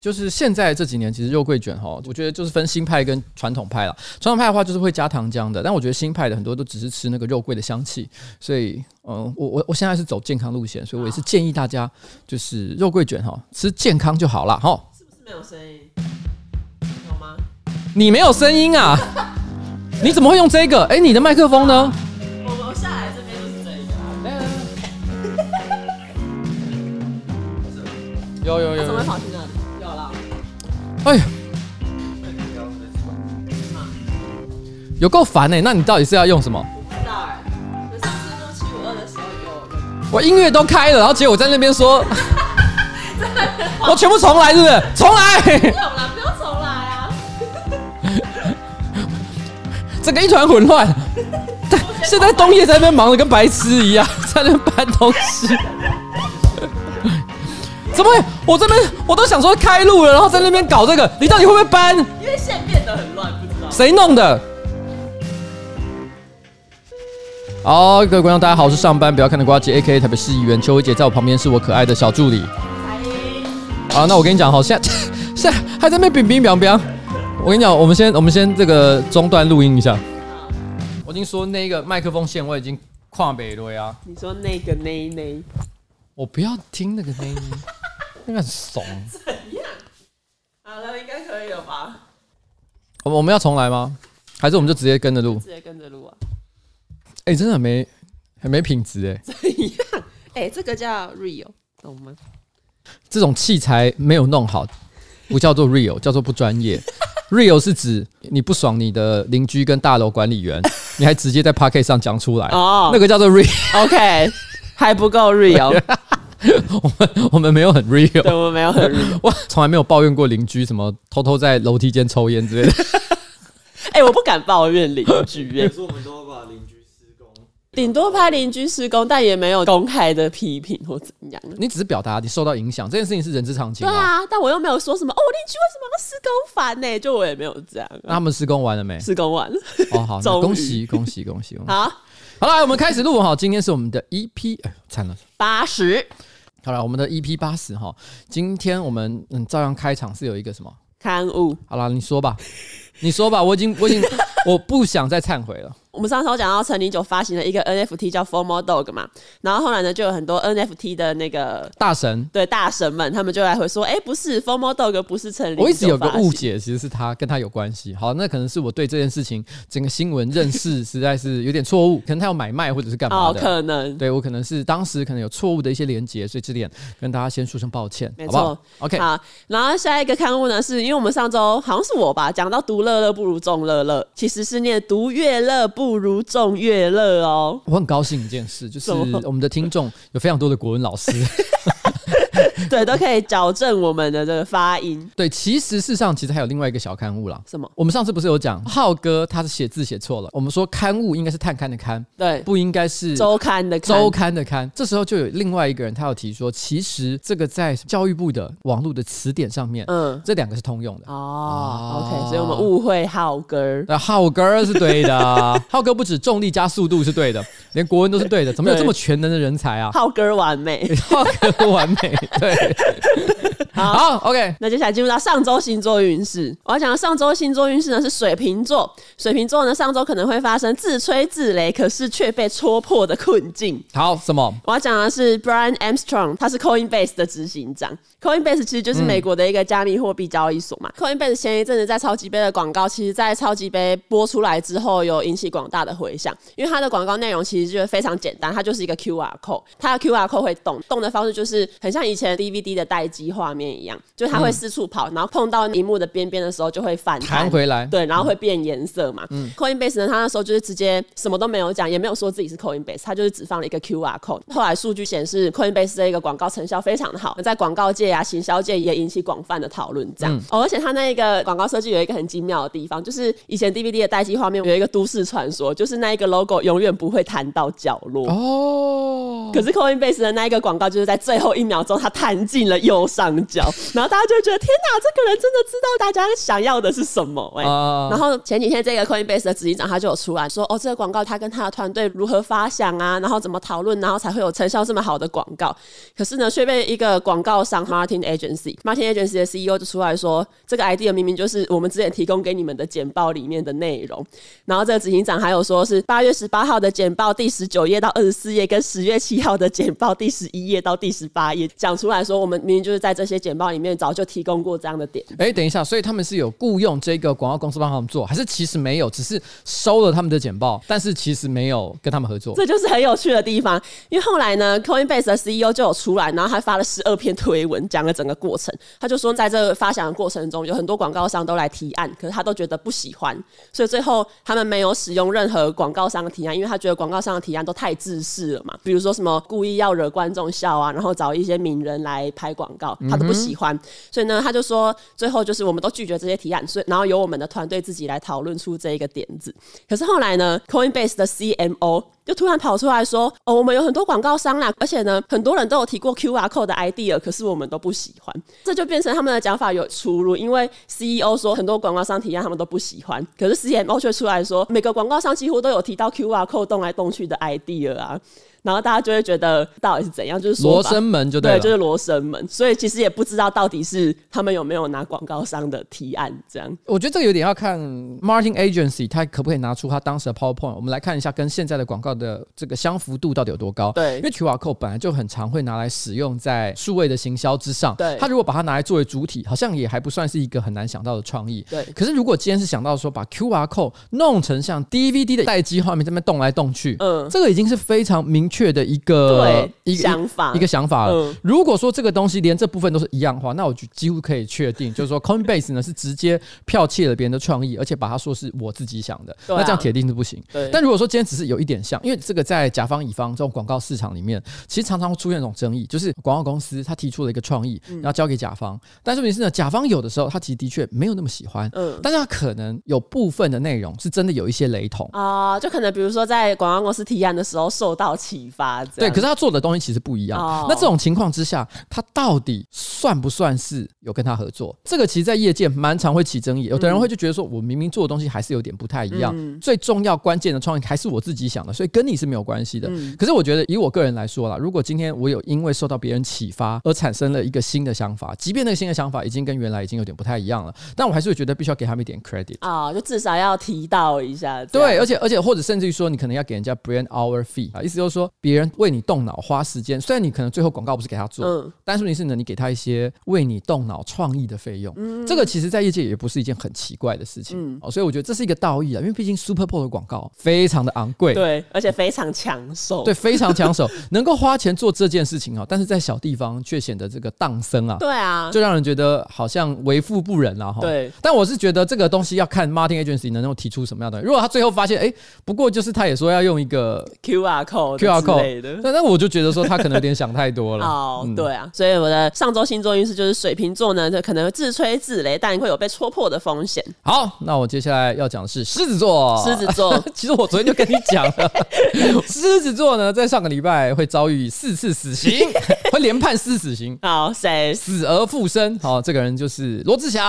就是现在这几年，其实肉桂卷哈，我觉得就是分新派跟传统派了。传统派的话，就是会加糖浆的，但我觉得新派的很多都只是吃那个肉桂的香气。所以，嗯，我我我现在是走健康路线，所以我也是建议大家，就是肉桂卷哈，吃健康就好了哈。是不是没有声音？有吗？你没有声音啊？你怎么会用这个？哎、欸，你的麦克风呢？我我下来这边就是这一个。有有有。哎呀，有够烦哎！那你到底是要用什么？不知道哎。可是上次录七五二的时候有。我音乐都开了，然后结果我在那边说，我全部重来，是不是？重来。不用了，不用重来啊。这个一团混乱。现在冬叶在那边忙的跟白痴一样，在那边搬东西。怎么会？我这边我都想说开路了，然后在那边搞这个，你到底会不会搬？因为线变得很乱，不知道谁弄的。好，各位观众，大家好，我是上班不要看的瓜姐 A K A 台北市议员邱威杰，在我旁边是我可爱的小助理。好，那我跟你讲，好，现在 现在还在那边冰冰冰冰。我跟你讲，我们先我们先这个中断录音一下。我已经说那个麦克风线我已经跨北了呀。你说那个那那，我不要听那个那那。那个很怂。怎样？好了，应该可以了吧？我我们要重来吗？还是我们就直接跟着录？直接跟着录啊！哎、欸，真的很没很没品质哎。怎样？哎、欸，这个叫 real，懂吗？这种器材没有弄好，不叫做 real，叫做不专业。real 是指你不爽你的邻居跟大楼管理员，你还直接在 Podcast 上讲出来哦，那个叫做 real。OK，还不够 real。我们我们没有很 real，对，我们没有很 real。我从来没有抱怨过邻居什么偷偷在楼梯间抽烟之类的。哎、欸，我不敢抱怨邻居。比如说，我们都要把邻居施工，顶多拍邻居施工，但也没有公开的批评或怎样。你只是表达你受到影响，这件事情是人之常情。对啊，但我又没有说什么哦，邻居为什么要施工烦呢、欸？就我也没有这样。那他们施工完了没？施工完了。哦，好，恭喜恭喜恭喜！好，好了，我们开始录哈。今天是我们的 EP，哎，惨了，八十。好了，我们的 EP 八十哈，今天我们嗯照样开场是有一个什么刊物？好了，你说吧，你说吧，我已经我已经 我不想再忏悔了。我们上次有讲到陈零九发行了一个 NFT 叫 Formal Dog 嘛，然后后来呢就有很多 NFT 的那个大神，对大神们，他们就来回说，哎、欸，不是 Formal Dog 不是陈零，我一直有个误解，其实是他跟他有关系。好，那可能是我对这件事情整个新闻认识实在是有点错误，可能他要买卖或者是干嘛的，哦、可能。对我可能是当时可能有错误的一些连接，所以这点跟大家先说声抱歉，好不好？OK，好，然后下一个刊物呢，是因为我们上周好像是我吧，讲到独乐乐不如众乐乐，其实是念独乐乐不如众。乐乐哦，我很高兴一件事，就是我们的听众有非常多的国文老师。对，都可以矫正我们的这个发音。对，其实事实上其实还有另外一个小刊物啦。什么？我们上次不是有讲浩哥他是写字写错了，我们说刊物应该是探刊的刊，对，不应该是周刊的刊。周刊的刊。这时候就有另外一个人他有提说，其实这个在教育部的网络的词典上面，嗯，这两个是通用的。哦，哦，OK，所以我们误会浩哥。那浩哥是对的，浩哥不止重力加速度是对的，连国文都是对的。怎么有这么全能的人才啊？浩哥完美，浩哥完美，对。好，好，OK，那接下来进入到上周星座运势。我要讲的上周星座运势呢是水瓶座，水瓶座呢上周可能会发生自吹自擂，可是却被戳破的困境。好，什么？我要讲的是 Brian Armstrong，他是 Coinbase 的执行长。Coinbase 其实就是美国的一个加密货币交易所嘛。嗯、Coinbase 前一阵子在超级杯的广告，其实，在超级杯播出来之后，有引起广大的回响，因为它的广告内容其实就是非常简单，它就是一个 QR code，它的 QR code 会动，动的方式就是很像以前 DVD 的待机画面一样，就是它会四处跑，然后碰到荧幕的边边的时候就会反弹回来，对，然后会变颜色嘛。嗯、Coinbase 呢，他那时候就是直接什么都没有讲，也没有说自己是 Coinbase，他就是只放了一个 QR code。后来数据显示，Coinbase 这一个广告成效非常的好，在广告界啊、行销界也引起广泛的讨论。这样、嗯哦，而且他那一个广告设计有一个很精妙的地方，就是以前 DVD 的待机画面有一个都市传说，就是那一个 logo 永远不会弹到角落。哦，可是 Coinbase 的那一个广告就是在最后一秒钟它弹弹进了右上角，然后大家就觉得天哪，这个人真的知道大家想要的是什么哎、欸。Uh、然后前几天这个 Coinbase 的执行长他就有出来说，哦，这个广告他跟他的团队如何发想啊，然后怎么讨论，然后才会有成效这么好的广告。可是呢，却被一个广告商 Martin Agency，Martin Agency 的 CEO 就出来说，这个 idea 明明就是我们之前提供给你们的简报里面的内容。然后这个执行长还有说是八月十八号的简报第十九页到二十四页，跟十月七号的简报第十一页到第十八页讲出来说，我们明明就是在这些简报里面早就提供过这样的点。哎，等一下，所以他们是有雇佣这个广告公司帮他们做，还是其实没有，只是收了他们的简报，但是其实没有跟他们合作？这就是很有趣的地方。因为后来呢，Coinbase 的 CEO 就有出来，然后还发了十二篇推文，讲了整个过程。他就说，在这个发想的过程中，有很多广告商都来提案，可是他都觉得不喜欢，所以最后他们没有使用任何广告商的提案，因为他觉得广告商的提案都太自私了嘛。比如说什么故意要惹观众笑啊，然后找一些名人来拍广告，他都不喜欢。所以呢，他就说最后就是我们都拒绝这些提案，所以然后由我们的团队自己来讨论出这一个点子。可是后来呢，Coinbase 的 CMO 就突然跑出来说：“哦，我们有很多广告商啦，而且呢，很多人都有提过 QR code 的 idea，可是我们都不喜欢。”这就变成他们的讲法有出入，因为 CEO 说很多广告商提案他们都不喜欢，可是 CMO 却出来说每个广告商几乎都有提到 QR code 动来动去的 idea 啊。然后大家就会觉得到底是怎样，就是罗生门就对，对，就是罗生门。所以其实也不知道到底是他们有没有拿广告商的提案这样。我觉得这个有点要看 Martin Agency 他可不可以拿出他当时的 PowerPoint，我们来看一下跟现在的广告的这个相符度到底有多高。对，因为 QR Code 本来就很常会拿来使用在数位的行销之上。对，他如果把它拿来作为主体，好像也还不算是一个很难想到的创意。对，可是如果今天是想到说把 QR Code 弄成像 DVD 的待机画面这边动来动去，嗯，这个已经是非常明确的一个。对，一个想法，一个想法了。嗯、如果说这个东西连这部分都是一样的话，那我就几乎可以确定，就是说 Coinbase 呢是直接剽窃了别人的创意，而且把它说是我自己想的，啊、那这样铁定是不行。对。但如果说今天只是有一点像，因为这个在甲方乙方这种广告市场里面，其实常常会出现一种争议，就是广告公司他提出了一个创意，然后交给甲方，嗯、但是问题是呢，甲方有的时候他其实的确没有那么喜欢，嗯，但是他可能有部分的内容是真的有一些雷同啊、呃，就可能比如说在广告公司提案的时候受到启发，对，可是他做的东西其实。不一样。Oh. 那这种情况之下，他到底算不算是有跟他合作？这个其实，在业界蛮常会起争议。有的人会就觉得说，我明明做的东西还是有点不太一样。嗯、最重要关键的创意还是我自己想的，所以跟你是没有关系的。嗯、可是我觉得，以我个人来说啦，如果今天我有因为受到别人启发而产生了一个新的想法，即便那个新的想法已经跟原来已经有点不太一样了，但我还是会觉得必须要给他们一点 credit 啊，oh, 就至少要提到一下。对，而且而且或者甚至于说，你可能要给人家 brand hour fee 啊，意思就是说别人为你动脑花时间，虽然你可能最后。广告不是给他做，嗯，但是问题是呢，你给他一些为你动脑创意的费用，嗯，这个其实在业界也不是一件很奇怪的事情，嗯，哦，所以我觉得这是一个道义啊，因为毕竟 Super Bowl 的广告非常的昂贵，对，而且非常抢手，对，非常抢手，能够花钱做这件事情啊，但是在小地方却显得这个荡生啊，对啊，就让人觉得好像为富不仁啊，哈，对，但我是觉得这个东西要看 Martin Agency 能够提出什么样的，如果他最后发现，哎，不过就是他也说要用一个 QR code QR code 那那我就觉得说他可能有点想太多了，哦。对啊，所以我的上周星座运势就是水瓶座呢，就可能会自吹自擂，但会有被戳破的风险。好，那我接下来要讲的是狮子座。狮子座，其实我昨天就跟你讲了，狮子座呢，在上个礼拜会遭遇四次死刑，会连判四死刑。好，谁死而复生？好，这个人就是罗志祥。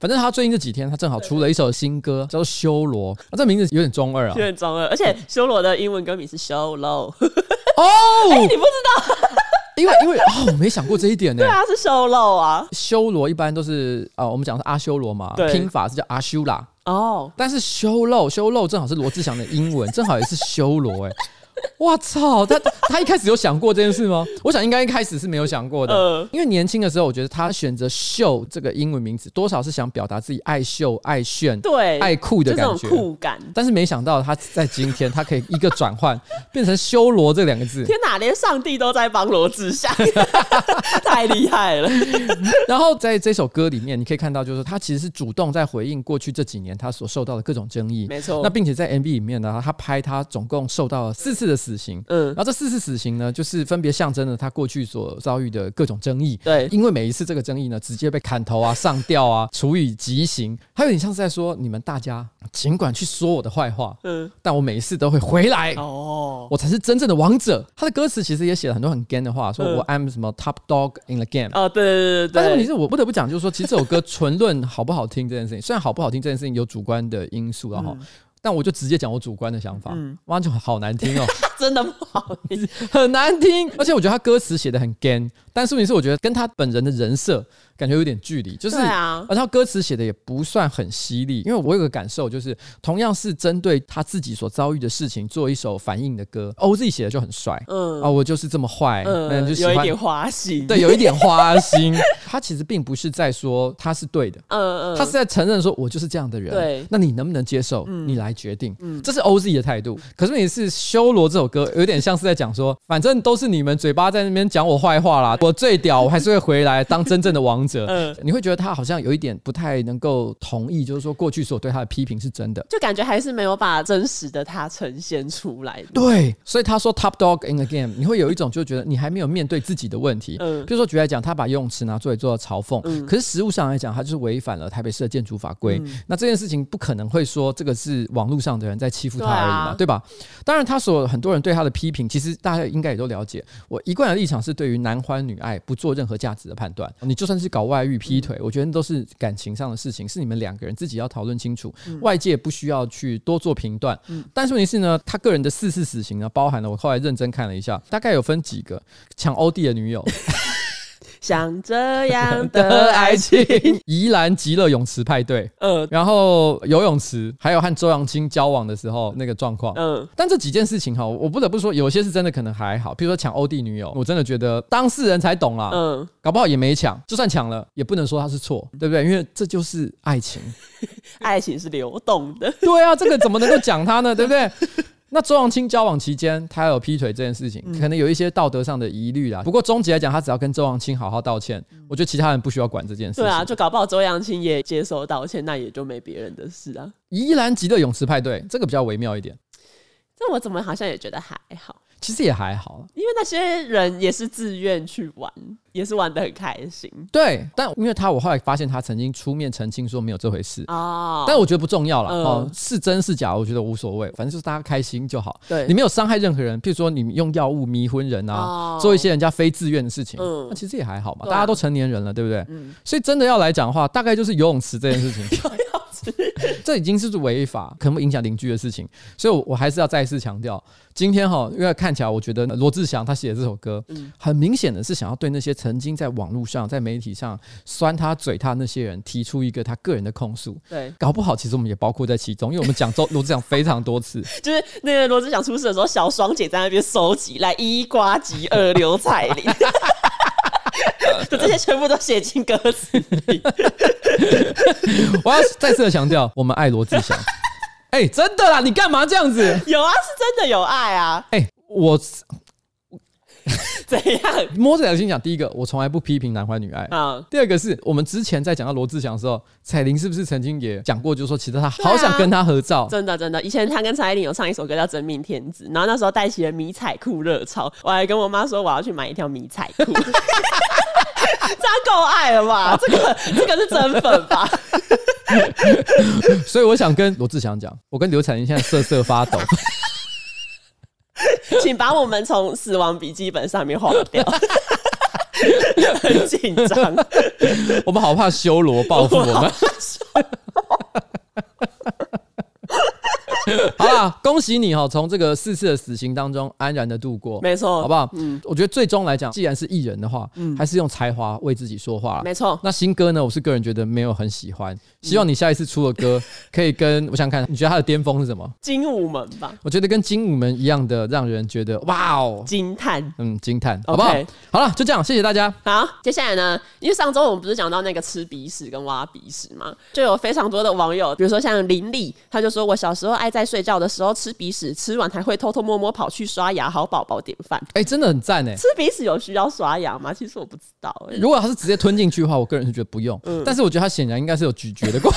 反正他最近这几天，他正好出了一首新歌，叫做《修罗》。啊，这名字有点中二啊，有点中二。而且修罗的英文歌名是 Show 哦，你不知道？因为因为哦，我没想过这一点呢。对啊，是修罗啊。修罗一般都是啊、呃，我们讲的是阿修罗嘛，拼法是叫阿修啦。哦，但是修罗修罗正好是罗志祥的英文，正好也是修罗哎。我操，他他一开始有想过这件事吗？我想应该一开始是没有想过的，呃、因为年轻的时候，我觉得他选择秀这个英文名字，多少是想表达自己爱秀、爱炫、对爱酷的感觉，酷感。但是没想到他在今天，他可以一个转换，变成修罗这两个字。天哪，连上帝都在帮罗志祥，太厉害了。然后在这首歌里面，你可以看到，就是他其实是主动在回应过去这几年他所受到的各种争议，没错。那并且在 MV 里面呢，他拍他总共受到了四次的死。刑。嗯，然后这四次死刑呢，就是分别象征了他过去所遭遇的各种争议。对，因为每一次这个争议呢，直接被砍头啊、上吊啊、处以极刑，还有点像是在说你们大家尽管去说我的坏话，嗯，但我每一次都会回来。哦，我才是真正的王者。他的歌词其实也写了很多很 gan 的话，说我 I'm 什么 top dog in the game。哦，对对对对。但是问题是我不得不讲，就是说，其实这首歌 纯论好不好听这件事情，虽然好不好听这件事情有主观的因素，然后。但我就直接讲我主观的想法，哇，就好难听哦，真的不好听，很难听，而且我觉得他歌词写的很 gan，但是问题是我觉得跟他本人的人设。感觉有点距离，就是，而且他歌词写的也不算很犀利，因为我有个感受，就是同样是针对他自己所遭遇的事情做一首反应的歌，OZ 写的就很帅，嗯啊，我就是这么坏，嗯，就喜欢有一点花心，对，有一点花心。他其实并不是在说他是对的，嗯嗯，他是在承认说我就是这样的人，对，那你能不能接受？你来决定，嗯，这是 OZ 的态度。可是你是修罗这首歌，有点像是在讲说，反正都是你们嘴巴在那边讲我坏话啦，我最屌，我还是会回来当真正的王者。嗯，你会觉得他好像有一点不太能够同意，就是说过去所对他的批评是真的，就感觉还是没有把真实的他呈现出来。对，所以他说 top dog in the game，你会有一种就觉得你还没有面对自己的问题。嗯，比如说举例来讲，他把游泳池拿出来做嘲讽，嗯，可是实物上来讲，他就是违反了台北市的建筑法规。嗯，那这件事情不可能会说这个是网络上的人在欺负他而已嘛，对吧？当然，他所很多人对他的批评，其实大家应该也都了解。我一贯的立场是对于男欢女爱不做任何价值的判断。你就算是搞外遇。劈腿，我觉得都是感情上的事情，是你们两个人自己要讨论清楚，外界不需要去多做评断。但是问题是呢，他个人的四次死刑呢，包含了我后来认真看了一下，大概有分几个抢欧弟的女友。像这样的爱情，宜兰极乐泳池派对，嗯，然后游泳池，还有和周扬青交往的时候那个状况，嗯，但这几件事情哈，我不得不说，有些是真的可能还好，比如说抢欧弟女友，我真的觉得当事人才懂啦，嗯，搞不好也没抢，就算抢了，也不能说他是错，对不对？因为这就是爱情，爱情是流动的，对啊，这个怎么能够讲他呢？对不对？那周扬青交往期间，他有劈腿这件事情，可能有一些道德上的疑虑啦。不过终极来讲，他只要跟周扬青好好道歉，我觉得其他人不需要管这件事情。对啊，就搞不好周扬青也接受道歉，那也就没别人的事啊。宜兰极乐泳池派对，这个比较微妙一点。这我怎么好像也觉得还好。其实也还好，因为那些人也是自愿去玩，也是玩的很开心。对，但因为他，我后来发现他曾经出面澄清说没有这回事。哦，但我觉得不重要了哦，是真是假，我觉得无所谓，反正就是大家开心就好。对，你没有伤害任何人，譬如说你用药物迷昏人啊，做一些人家非自愿的事情，那其实也还好嘛，大家都成年人了，对不对？嗯，所以真的要来讲的话，大概就是游泳池这件事情。这已经是违法，可能会影响邻居的事情，所以，我我还是要再一次强调，今天哈，因为看起来，我觉得罗志祥他写的这首歌，很明显的是想要对那些曾经在网络上、在媒体上酸他、嘴他那些人提出一个他个人的控诉。对，搞不好其实我们也包括在其中，因为我们讲周罗志祥非常多次，就是那个罗志祥出事的时候，小双姐在那边收集，来一一呱吉二流彩铃。就这些全部都写进歌词里。我要再次的强调，我们爱罗志祥。哎、欸，真的啦，你干嘛这样子？有啊，是真的有爱啊。哎、欸，我。怎样？摸着良心讲，第一个，我从来不批评男欢女爱啊。第二个是我们之前在讲到罗志祥的时候，彩玲是不是曾经也讲过，就是说其实他好想跟他合照。真的真的，以前他跟蔡依林有唱一首歌叫《真命天子》，然后那时候带起了迷彩裤热潮，我还跟我妈说我要去买一条迷彩裤。这样够爱了吧？这个这个是真粉吧？所以我想跟罗志祥讲，我跟刘彩玲现在瑟瑟发抖。请把我们从死亡笔记本上面划掉，很紧张，我们好怕修罗报复我们。好啦，恭喜你哈，从这个四次的死刑当中安然的度过，没错，好不好？嗯，我觉得最终来讲，既然是艺人的话，嗯，还是用才华为自己说话，没错。那新歌呢，我是个人觉得没有很喜欢，希望你下一次出的歌 可以跟我想看，你觉得他的巅峰是什么？精武门吧，我觉得跟精武门一样的，让人觉得哇哦，惊叹，嗯，惊叹，好不好？好了，就这样，谢谢大家。好，接下来呢，因为上周我们不是讲到那个吃鼻屎跟挖鼻屎嘛，就有非常多的网友，比如说像林丽，他就说我小时候爱在睡觉的时候。吃鼻屎，吃完还会偷偷摸摸跑去刷牙，好宝宝典范。哎、欸，真的很赞哎！吃鼻屎有需要刷牙吗？其实我不知道哎。如果他是直接吞进去的话，我个人是觉得不用。嗯，但是我觉得他显然应该是有咀嚼 vei det går.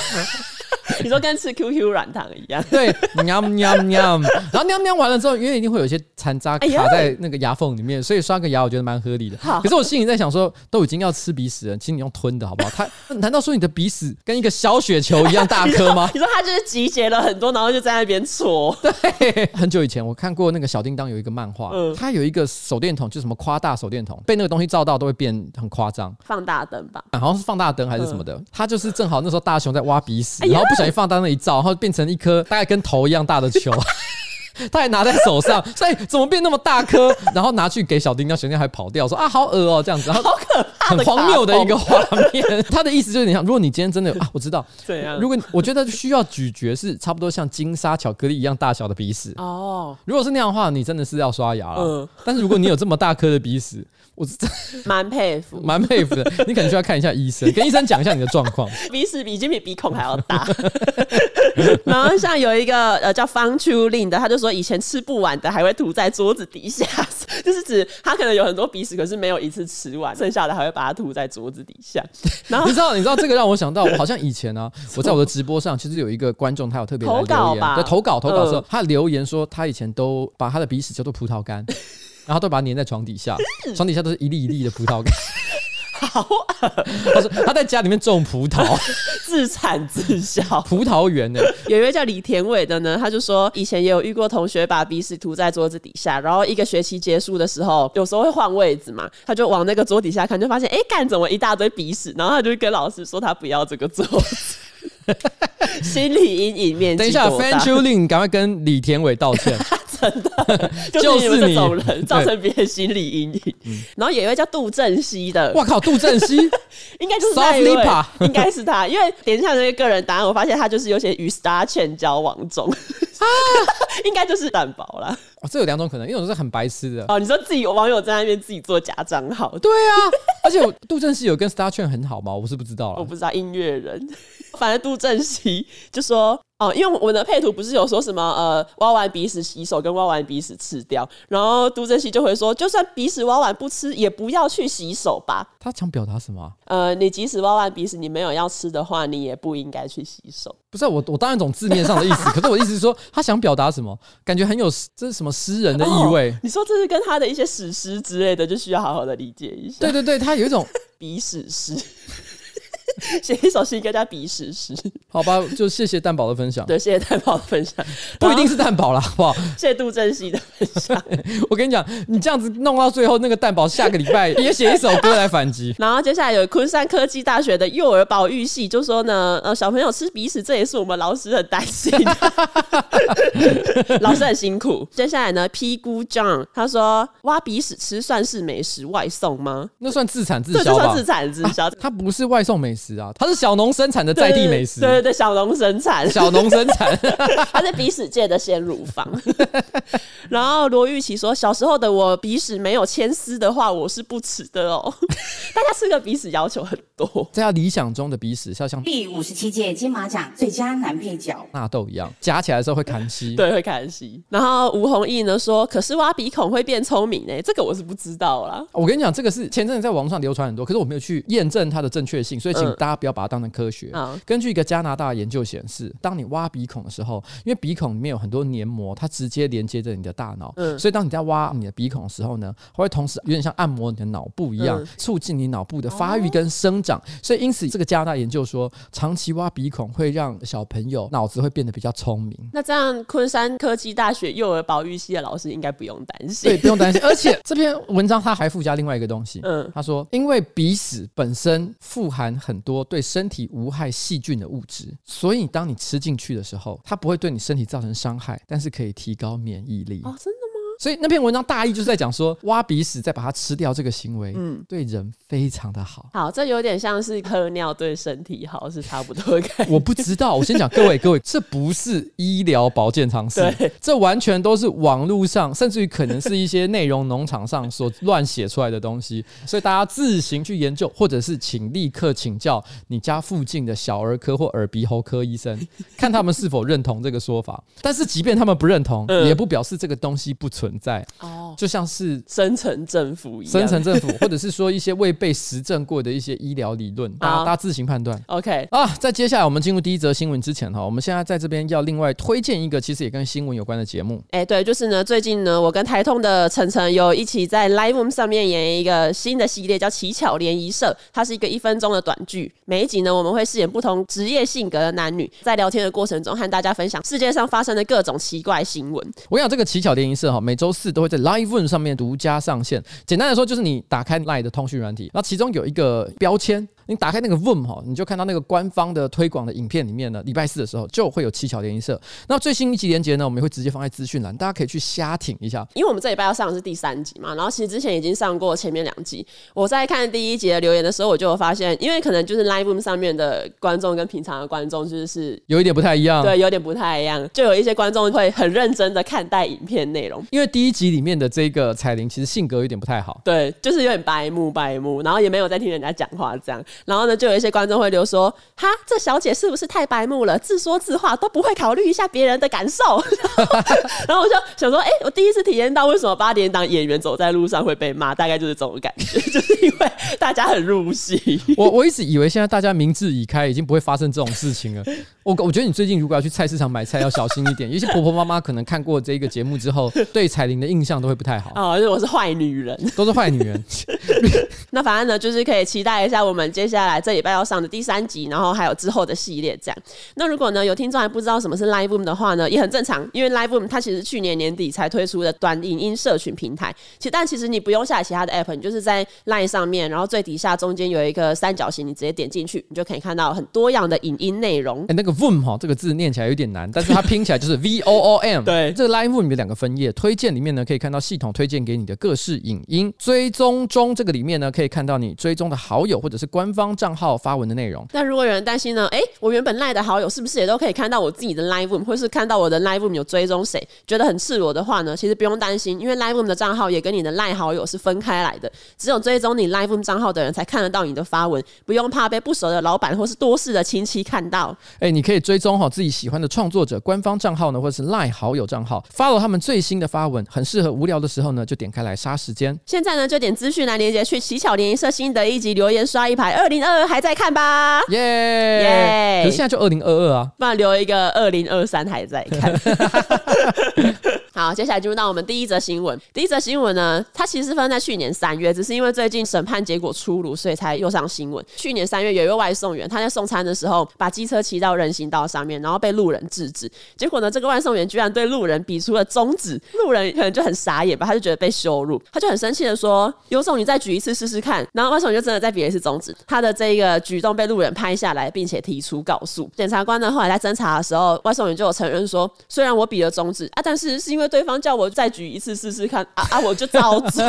你说跟吃 QQ 软糖一样？对，喵喵喵，然后喵喵完了之后，因为一定会有一些残渣卡在那个牙缝里面，所以刷个牙我觉得蛮合理的。可是我心里在想说，都已经要吃鼻屎了，请你用吞的好不好？他难道说你的鼻屎跟一个小雪球一样大颗吗？你说他就是集结了很多，然后就在那边搓。对，很久以前我看过那个小叮当有一个漫画，嗯，他有一个手电筒，就什么夸大手电筒，被那个东西照到都会变很夸张，放大灯吧，好像是放大灯还是什么的。他就是正好那时候大雄在挖鼻屎，然后不小心放大那一照，然后变成一颗大概跟头一样大的球。他还拿在手上，所以怎么变那么大颗？然后拿去给小叮当，小叮当还跑掉，说啊，好恶哦、喔，这样子，然后好可怕，很荒谬的一个画面。他的意思就是，你想，如果你今天真的有啊，我知道，怎样？如果我觉得需要咀嚼是差不多像金沙巧克力一样大小的鼻屎哦。如果是那样的话，你真的是要刷牙了。嗯。但是如果你有这么大颗的鼻屎，我蛮佩服，蛮佩服的。你可能需要看一下医生，跟医生讲一下你的状况。鼻屎已经比鼻孔还要大。然后像有一个呃叫方秋令的，他就说以前吃不完的还会吐在桌子底下，就是指他可能有很多鼻屎，可是没有一次吃完，剩下的还会把它吐在桌子底下。然后你知道，你知道这个让我想到，我好像以前呢、啊，我在我的直播上，其实有一一个观众，他有特别留言，投稿吧，对，投稿投稿的时候，他留言说他以前都把他的鼻屎叫做葡萄干，然后都把它粘在床底下，床底下都是一粒一粒的葡萄干。好恶！他说他在家里面种葡萄，自产自销，葡萄园呢。有一位叫李田伟的呢，他就说以前也有遇过同学把鼻屎涂在桌子底下，然后一个学期结束的时候，有时候会换位置嘛，他就往那个桌底下看，就发现哎，干、欸、怎么一大堆鼻屎？然后他就跟老师说他不要这个桌子，心理阴影面积。等一下，Fan Chulin，赶快跟李田伟道歉。真的，就是你们这种人造成别人心理阴影。然后有一位叫杜振熙的，哇靠，杜振熙？应该就是那一位，应该是他，因为点下那些个人答案，我发现他就是有些与 Star Chen 交往中，应该就是蛋堡啦。哦，这有两种可能，一种是很白痴的。哦，你说自己有网友在那边自己做假账号，对啊，而且杜振熙有跟 Star Chen 很好吗？我是不知道了，我不知道音乐人，反正杜振熙就说。哦，因为我们的配图不是有说什么呃，挖完鼻屎洗手跟挖完鼻屎吃掉，然后杜振熙就会说，就算鼻屎挖完不吃，也不要去洗手吧。他想表达什么？呃，你即使挖完鼻屎，你没有要吃的话，你也不应该去洗手。不是我，我当然懂字面上的意思，可是我的意思是说，他想表达什么？感觉很有这是什么诗人的意味。哦，你说这是跟他的一些史诗之类的，就需要好好的理解一下。对对对，他有一种 鼻屎诗。写一首诗，跟他鼻屎诗，好吧，就谢谢蛋宝的分享。对，谢谢蛋宝的分享，不一定是蛋宝啦，好不好？谢谢杜振熙的分享。我跟你讲，你这样子弄到最后，那个蛋宝下个礼拜也写一首歌来反击。然后接下来有昆山科技大学的幼儿保育系就说呢，呃，小朋友吃鼻屎，这也是我们老师很担心的，老师很辛苦。接下来呢，P 姑 John 他说，挖鼻屎吃算是美食外送吗？那算自产自销吧？这就算自产自销，它不是外送美食。它是小农生产的在地美食。对对对，小农生产，小农生产，它是鼻屎界的鲜乳坊。然后罗玉琪说：“小时候的我鼻屎没有牵丝的话，我是不吃的哦。”大家吃个鼻屎要求很多，在他理想中的鼻屎是要像第五十七届金马奖最佳男配角纳豆一样，夹起来的时候会砍稀，对，会砍稀。然后吴弘毅呢说：“可是挖鼻孔会变聪明呢？这个我是不知道啦。”我跟你讲，这个是前阵子在网上流传很多，可是我没有去验证它的正确性，所以请。大家不要把它当成科学。根据一个加拿大研究显示，当你挖鼻孔的时候，因为鼻孔里面有很多黏膜，它直接连接着你的大脑。嗯，所以当你在挖你的鼻孔的时候呢，会同时有点像按摩你的脑部一样，促进你脑部的发育跟生长。所以因此，这个加拿大研究说，长期挖鼻孔会让小朋友脑子会变得比较聪明。那这样，昆山科技大学幼儿保育系的老师应该不用担心。对，不用担心。而且这篇文章它还附加另外一个东西。嗯，他说，因为鼻屎本身富含很多对身体无害细菌的物质，所以当你吃进去的时候，它不会对你身体造成伤害，但是可以提高免疫力。哦，真的？所以那篇文章大意就是在讲说，挖鼻屎再把它吃掉这个行为，嗯，对人非常的好。好，这有点像是喝尿对身体好，是差不多的。我不知道，我先讲各位各位，这不是医疗保健常识，这完全都是网络上，甚至于可能是一些内容农场上所乱写出来的东西。所以大家自行去研究，或者是请立刻请教你家附近的小儿科或耳鼻喉科医生，看他们是否认同这个说法。但是即便他们不认同，嗯、也不表示这个东西不存存在，哦，就像是深层政府一样，深层政府，或者是说一些未被实证过的一些医疗理论，大家大家自行判断。OK 啊，在接下来我们进入第一则新闻之前哈，我们现在在这边要另外推荐一个其实也跟新闻有关的节目。哎、欸，对，就是呢，最近呢，我跟台通的晨晨有一起在 Live 上面演一个新的系列，叫《奇巧联谊社》，它是一个一分钟的短剧。每一集呢，我们会饰演不同职业性格的男女，在聊天的过程中和大家分享世界上发生的各种奇怪新闻。我跟你讲这个奇巧联谊社哈，每周四都会在 Live Room 上面独家上线。简单来说，就是你打开 Live 的通讯软体，那其中有一个标签。你打开那个 Voom 哈，你就看到那个官方的推广的影片里面呢，礼拜四的时候就会有七巧联谊社。那最新一集连接呢，我们也会直接放在资讯栏，大家可以去瞎挺一下。因为我们这礼拜要上的是第三集嘛，然后其实之前已经上过前面两集。我在看第一集的留言的时候，我就有发现，因为可能就是 Live 上面的观众跟平常的观众就是有一点不太一样，对，有点不太一样。就有一些观众会很认真的看待影片内容，因为第一集里面的这个彩玲其实性格有点不太好，对，就是有点白目白目，然后也没有在听人家讲话这样。然后呢，就有一些。观众会留说：“哈，这小姐是不是太白目了？自说自话都不会考虑一下别人的感受。”然后我就想说：“哎、欸，我第一次体验到为什么八点档演员走在路上会被骂，大概就是这种感觉，就是因为大家很入戏。我我一直以为现在大家明智已开，已经不会发生这种事情了。我我觉得你最近如果要去菜市场买菜，要小心一点。有些婆婆妈妈可能看过这个节目之后，对彩玲的印象都会不太好。哦，因为我是坏女人，都是坏女人。那反正呢，就是可以期待一下我们接下来这礼拜要上的第三集，然后还有之后的系列这样。那如果呢有听众还不知道什么是 Live Room 的话呢，也很正常，因为 Live Room 它其实去年年底才推出的短影音社群平台。其实但其实你不用下载其他的 App，你就是在 Line 上面，然后最底下中间有一个三角形，你直接点进去，你就可以看到很多样的影音内容。哎、欸，那个 Voom 哈这个字念起来有点难，但是它拼起来就是 V O O M。对，这个 Live Room 有两个分页，推荐里面呢可以看到系统推荐给你的各式影音，追踪中这个里面呢可以看到你追踪的好友或者是官方账号发文的内容。那如果有人担心呢？哎、欸，我原本赖的好友是不是也都可以看到我自己的 Live Room，或是看到我的 Live Room 有追踪谁？觉得很赤裸的话呢？其实不用担心，因为 Live Room 的账号也跟你的赖好友是分开来的，只有追踪你 Live Room 账号的人才看得到你的发文，不用怕被不熟的老板或是多事的亲戚看到。哎、欸，你可以追踪好自己喜欢的创作者官方账号呢，或者是赖好友账号，follow 他们最新的发文，很适合无聊的时候呢就点开来杀时间。现在呢就点资讯来连接去奇巧联谊社新的一集留言刷一排，二零二二还在看吧？耶耶！可是现在就二零二二啊，不然留一个二零二三还在看。好，接下来进入到我们第一则新闻。第一则新闻呢，它其实发生在去年三月，只是因为最近审判结果出炉，所以才又上新闻。去年三月，有一位外送员，他在送餐的时候把机车骑到人行道上面，然后被路人制止。结果呢，这个外送员居然对路人比出了中指，路人可能就很傻眼吧，他就觉得被羞辱，他就很生气的说：“有种你再举一次试试看。”然后外送员就真的再比了一次中指，他的这个举动被路人拍下来，并且提出告诉检察官呢。后来在侦查的时候，外送员就有承认说：“虽然我比了中指啊，但是是因为。”对方叫我再举一次试试看啊啊！我就照做，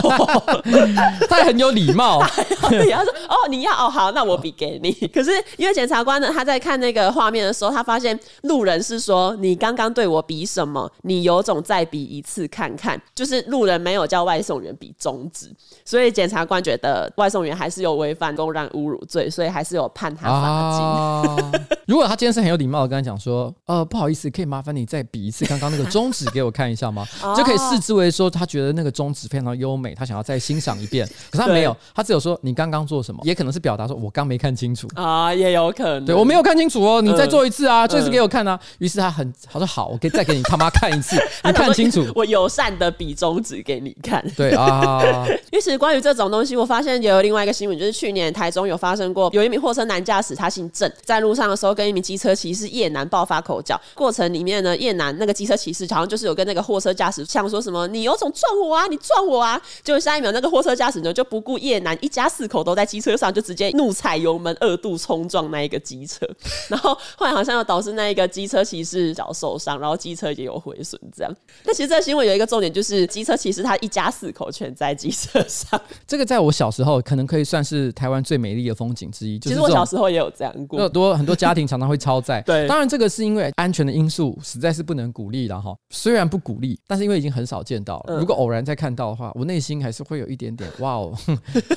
他很有礼貌。他说：“哦，你要哦，好，那我比给你。”可是因为检察官呢，他在看那个画面的时候，他发现路人是说：“你刚刚对我比什么？你有种再比一次看看。”就是路人没有叫外送员比中指，所以检察官觉得外送员还是有违反公然侮辱罪，所以还是有判他罚金。啊、如果他今天是很有礼貌的跟他讲说：“呃，不好意思，可以麻烦你再比一次刚刚那个中指给我看一下吗？”就可以视之为说，他觉得那个中指非常优美，他想要再欣赏一遍。可是他没有，他只有说你刚刚做什么，也可能是表达说我刚没看清楚啊，也有可能。对，我没有看清楚哦，你再做一次啊，做一次给我看啊。于是他很他说好，我可以再给你他妈看一次，你看清楚。我友善的比中指给你看。对啊。于是关于这种东西，我发现也有另外一个新闻，就是去年台中有发生过，有一名货车男驾驶，他姓郑，在路上的时候跟一名机车骑士叶男爆发口角，过程里面呢，叶男那个机车骑士好像就是有跟那个货车驾驶呛说什么。你有种撞我啊！你撞我啊！结果下一秒，那个货车驾驶呢就不顾叶男一家四口都在机车上，就直接怒踩油门，二度冲撞那一个机车。然后后来好像又导致那一个机车骑士脚受伤，然后机车也有毁损。这样。但其实这个新闻有一个重点，就是机车骑士他一家四口全在机车上。这个在我小时候可能可以算是台湾最美丽的风景之一。就是、其实我小时候也有这样过。很多很多家庭常常会超载。对，当然这个是因为安全的因素，实在是不能鼓励了哈。虽然不鼓励，但是因为已经很少见到了，嗯、如果偶然再看到的话，我内心还是会有一点点 哇哦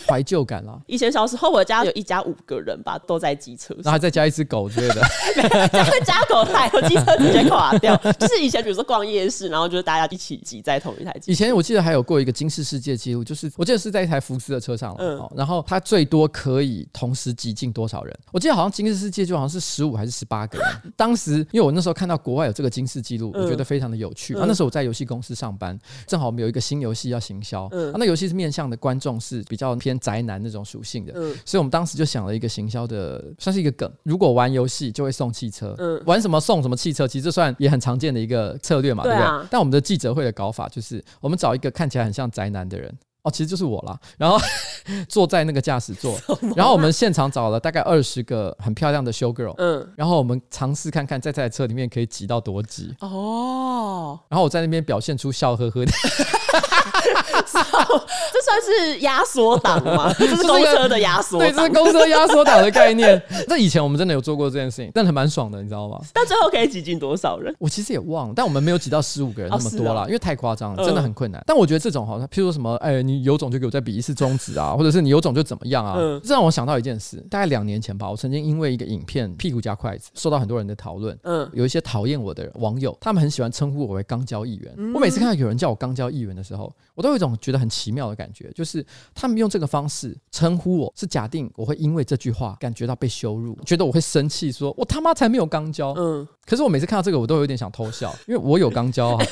怀旧感啦。以前小时候我家有一家五个人吧，都在机车，然后还再加一只狗之类的，加加狗太后机车直接垮掉。就是以前比如说逛夜市，然后就是大家一起挤在同一台机车。以前我记得还有过一个金氏世界纪录，就是我记得是在一台福斯的车上然后它最多可以同时挤进多少人？我记得好像金氏世界就好像是十五还是十八个人。当时因为我那时候看到国外有这个金氏纪录，我觉得非常的有趣。啊，那时候我在游戏公司上班，正好我们有一个新游戏要行销，嗯，啊，那游戏是面向的观众是比较偏宅男那种属性的，嗯，所以我们当时就想了一个行销的，算是一个梗，如果玩游戏就会送汽车，嗯，玩什么送什么汽车，其实这算也很常见的一个策略嘛，对不对？但我们的记者会的搞法就是，我们找一个看起来很像宅男的人。哦，其实就是我啦。然后 坐在那个驾驶座，然后我们现场找了大概二十个很漂亮的 show girl，嗯，然后我们尝试看看在这台车里面可以挤到多挤哦。然后我在那边表现出笑呵呵的，这算是压缩档吗？这是公车的压缩，对，这是公车压缩档的概念。那以前我们真的有做过这件事情，但还蛮爽的，你知道吗？但最后可以挤进多少人？我其实也忘了，但我们没有挤到十五个人那么多啦，因为太夸张了，真的很困难。但我觉得这种好像，譬如说什么，哎。你有种就给我再比一次中指啊，或者是你有种就怎么样啊？嗯，这让我想到一件事，大概两年前吧，我曾经因为一个影片屁股加筷子，受到很多人的讨论。嗯，有一些讨厌我的网友，他们很喜欢称呼我为肛交议员。嗯，我每次看到有人叫我肛交议员的时候，我都有一种觉得很奇妙的感觉，就是他们用这个方式称呼我，是假定我会因为这句话感觉到被羞辱，觉得我会生气，说我他妈才没有肛交。嗯，可是我每次看到这个，我都有点想偷笑，因为 我有肛交啊。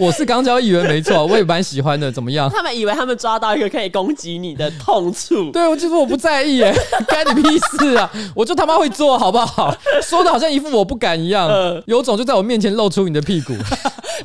我是肛交议员没错，我也蛮喜欢的。怎么样？他们以为他们抓到一个可以攻击你的痛处。对，我就说我不在意，哎，干你屁事啊！我就他妈会做好不好？说的好像一副我不敢一样。呃、有种就在我面前露出你的屁股。